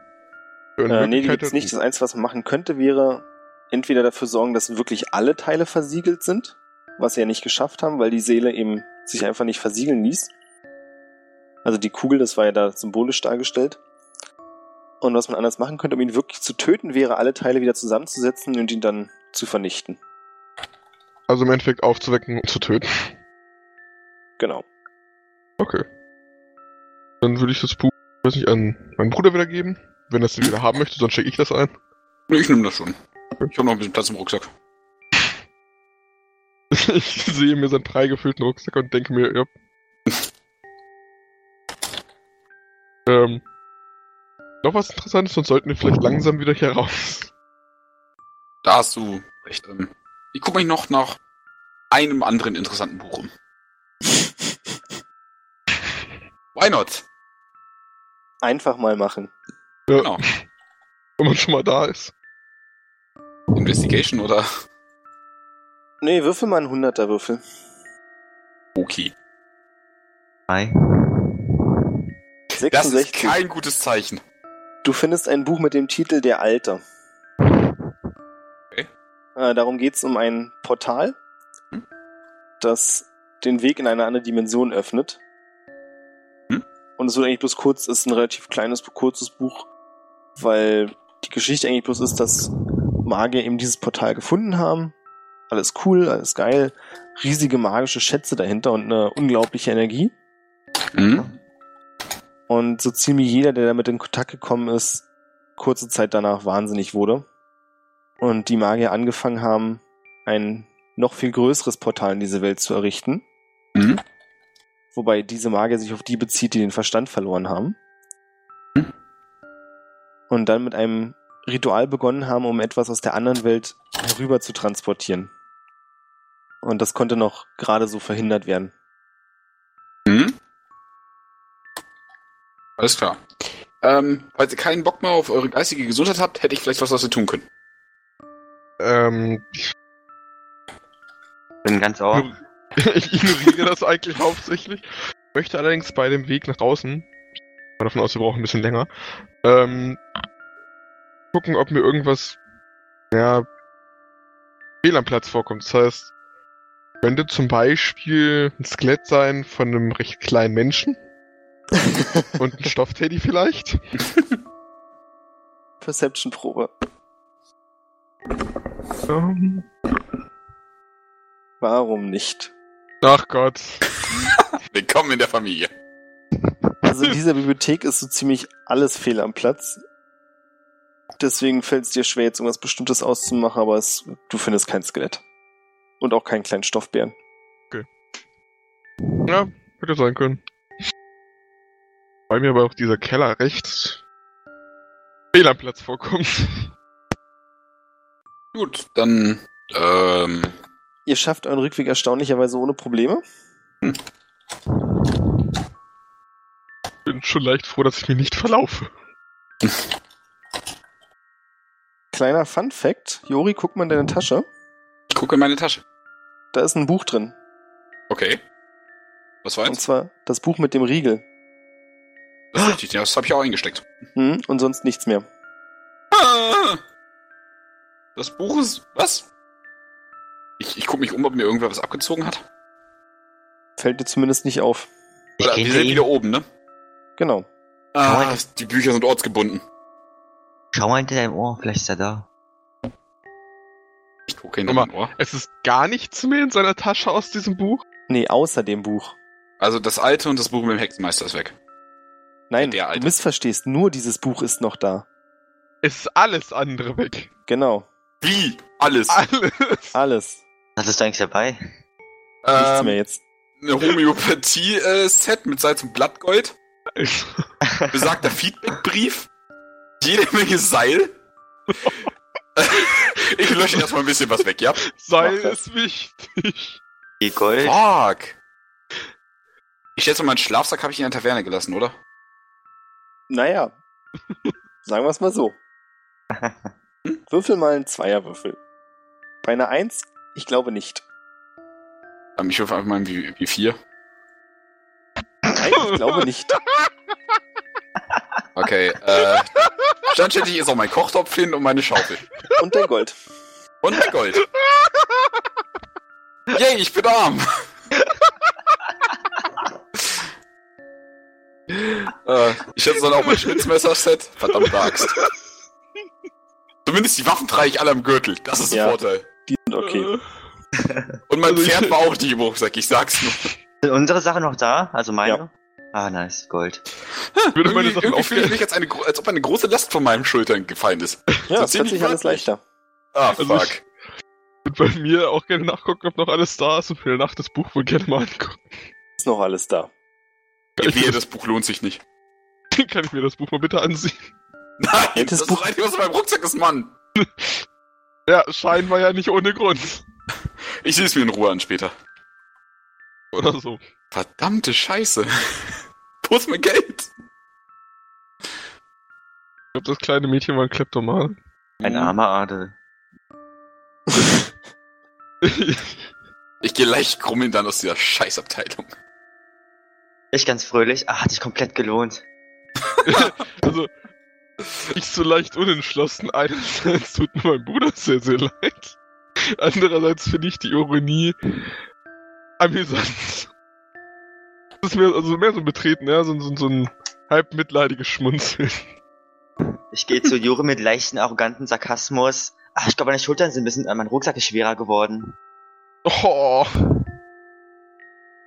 Äh, nee, die gibt's nicht. Das Einzige, was man machen könnte, wäre entweder dafür sorgen, dass wirklich alle Teile versiegelt sind, was sie ja nicht geschafft haben, weil die Seele eben sich einfach nicht versiegeln ließ. Also die Kugel, das war ja da symbolisch dargestellt. Und was man anders machen könnte, um ihn wirklich zu töten, wäre, alle Teile wieder zusammenzusetzen und ihn dann zu vernichten. Also im Endeffekt aufzuwecken und zu töten. Genau. Okay. Dann würde ich das Buch, weiß nicht, an meinen Bruder wiedergeben. Wenn er es wieder haben möchte, sonst schicke ich das ein. Nö, Ich nehme das schon. Ich habe noch ein bisschen Platz im Rucksack. Ich sehe mir seinen prall gefüllten Rucksack und denke mir, ja. Ähm, noch was Interessantes, sonst sollten wir vielleicht langsam wieder hier raus. Da hast du Recht. Ähm, ich gucke mich noch nach einem anderen interessanten Buch um. Why not? Einfach mal machen. Ja, Genau. Wenn man schon mal da ist. Investigation oder? Nee, würfel mal einen 100er Würfel. Okay. Hi. Das ist 66. kein gutes Zeichen. Du findest ein Buch mit dem Titel Der Alte. Okay. Äh, darum geht's um ein Portal, Hm. das den Weg in eine andere Dimension öffnet. Hm. Und es wird eigentlich bloß kurz, ist ein relativ kleines, kurzes Buch, weil die Geschichte eigentlich bloß ist, dass Magier eben dieses Portal gefunden haben. Alles cool, alles geil. Riesige magische Schätze dahinter und eine unglaubliche Energie. Mhm. Und so ziemlich jeder, der damit in Kontakt gekommen ist, kurze Zeit danach wahnsinnig wurde. Und die Magier angefangen haben, ein noch viel größeres Portal in diese Welt zu errichten. Mhm. Wobei diese Magier sich auf die bezieht, die den Verstand verloren haben. Hm. Und dann mit einem Ritual begonnen haben, um etwas aus der anderen Welt herüber zu transportieren. Und das konnte noch gerade so verhindert werden. Mhm. Alles klar. Ähm, falls ihr keinen Bock mehr auf eure geistige Gesundheit habt, hätte ich vielleicht was, was wir tun können. Ähm, Bin ganz ohr. ich ignoriere das eigentlich hauptsächlich. Möchte allerdings bei dem Weg nach draußen, ich gehe davon aus, wir brauchen ein bisschen länger, ähm, gucken, ob mir irgendwas, ja, fehl am Platz vorkommt. Das heißt, könnte zum Beispiel ein Skelett sein von einem recht kleinen Menschen und ein Stoffteddy vielleicht. Perception-Probe. Ähm, Warum nicht? ach Gott. Willkommen in der Familie. Also in dieser Bibliothek ist so ziemlich alles fehl am Platz. Deswegen fällt es dir schwer, jetzt irgendwas Bestimmtes auszumachen, aber es, du findest kein Skelett. Und auch keinen kleinen Stoffbären. Ja, hätte sein können. Weil mir aber auch dieser Keller recht fehl am Platz vorkommt. Gut, dann, ähm, Ihr schafft euren Rückweg erstaunlicherweise ohne Probleme. Bin schon leicht froh, dass ich mich nicht verlaufe. Kleiner Fun Fact. Jori, guck mal in deine Tasche. ich gucke in meine Tasche. Da ist ein Buch drin. Okay. Was war Und zwar das Buch mit dem Riegel. Das, ist richtig, das habe ich auch eingesteckt. Hm, und sonst nichts mehr. Ah! Das Buch ist, was? Ich, ich gucke mich um, ob mir irgendwer was abgezogen hat. Fällt dir zumindest nicht auf. Ich Oder, hinter sind wieder oben, ne? Genau. Ah, die Bücher sind ortsgebunden. Schau mal hinter deinem Ohr, vielleicht ist er da. Ich gucke hinter Guck mein Ohr. Es ist gar nichts mehr in seiner Tasche aus diesem Buch. Nee, außer dem Buch. Also das alte und das Buch mit dem Hexenmeister ist weg. Nein, Der Alte. du missverstehst. Nur dieses Buch ist noch da. Ist alles andere weg. Genau. Wie? Alles. Alles. Alles. Was ist da eigentlich dabei? Nichts Ähm, mehr jetzt. eine Homöopathie-Set mit Salz und Blattgold. Besagter Feedbackbrief. Jede Menge Seil. ich lösche erstmal ein bisschen was weg, ja? Seil ist wichtig. Die Gold. Fuck. Ich schätze, meinen Schlafsack habe ich in der Taverne gelassen, oder? Naja. Sagen wir es mal so. Würfel mal einen Zweierwürfel. Bei einer Eins, ich glaube nicht. Ähm, Ich würfe einfach mal wie, wie vier. Nein, ich glaube nicht. Okay, äh. Standständig ist auch mein Kochtopf hin und meine Schaufel. Und dein Gold. Und mein Gold. Yay, ich bin arm. Äh, ich hätte dann auch mein Schnitzmesser-Set. Verdammte Axt. Zumindest die Waffen trage ich alle am Gürtel. Das ist Ja. ein Vorteil. Die sind okay. Und mein Also ich- Pferd war auch nicht im Rucksack, ich sag's nur. Sind unsere Sachen noch da? Also meine? Ja. Ah, nice. Gold. Würde meine Irgendwie, Sachen irgendwie fühle ich mich als, eine, als ob eine große Last von meinen Schultern gefallen ist. Ja, ist ziemlich plötzlich alles leichter. Ah, Also fuck. ich- würde bei mir auch gerne nachgucken, ob noch alles da ist und für die Nacht das Buch wohl gerne mal angucken. Ist noch alles da. Ich, Wehe, mir das Buch lohnt sich nicht. Das, kann ich mir das Buch mal bitte ansehen? Nein, Hättest das Buch- ist das Einzige, was in meinem Rucksack ist, Mann. Ja, scheinbar ja nicht ohne Grund. Ich sehe es mir in Ruhe an später. Oder so. Verdammte Scheiße. Wo ist mein Geld? Ich glaube, das kleine Mädchen war ein Kleptoman. Ein armer Adel. Ich gehe leicht krummeln dann aus dieser Scheißabteilung. Ich ganz fröhlich. Ah, hat sich komplett gelohnt. also, ich so leicht unentschlossen. Einerseits tut mir mein Bruder sehr, sehr leid. Andererseits finde ich die Ironie amüsant. Das ist mehr, also mehr so betreten, ja, so, so, so ein halb mitleidiges Schmunzeln. Ich gehe zu Jure mit leichten, arroganten Sarkasmus. Ach, ich glaube, meine Schultern sind ein bisschen, äh, mein Rucksack ist schwerer geworden. Oh,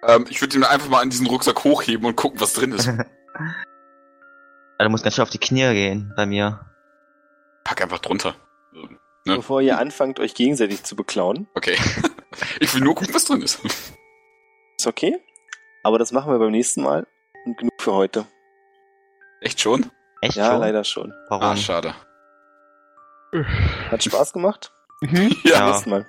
Ähm, ich würde ihn einfach mal an diesen Rucksack hochheben und gucken, was drin ist. Ja, du musst ganz schön auf die Knie gehen bei mir. Pack einfach drunter. Ne? Bevor ihr anfangt, euch gegenseitig zu beklauen. Okay. Ich will nur gucken, was drin ist. Ist okay. Aber das machen wir beim nächsten Mal. Und genug für heute. Echt schon? Echt Ja, schon? leider schon. Warum? Ah, schade. Hat Spaß gemacht? mhm. Ja. Beim nächsten Mal.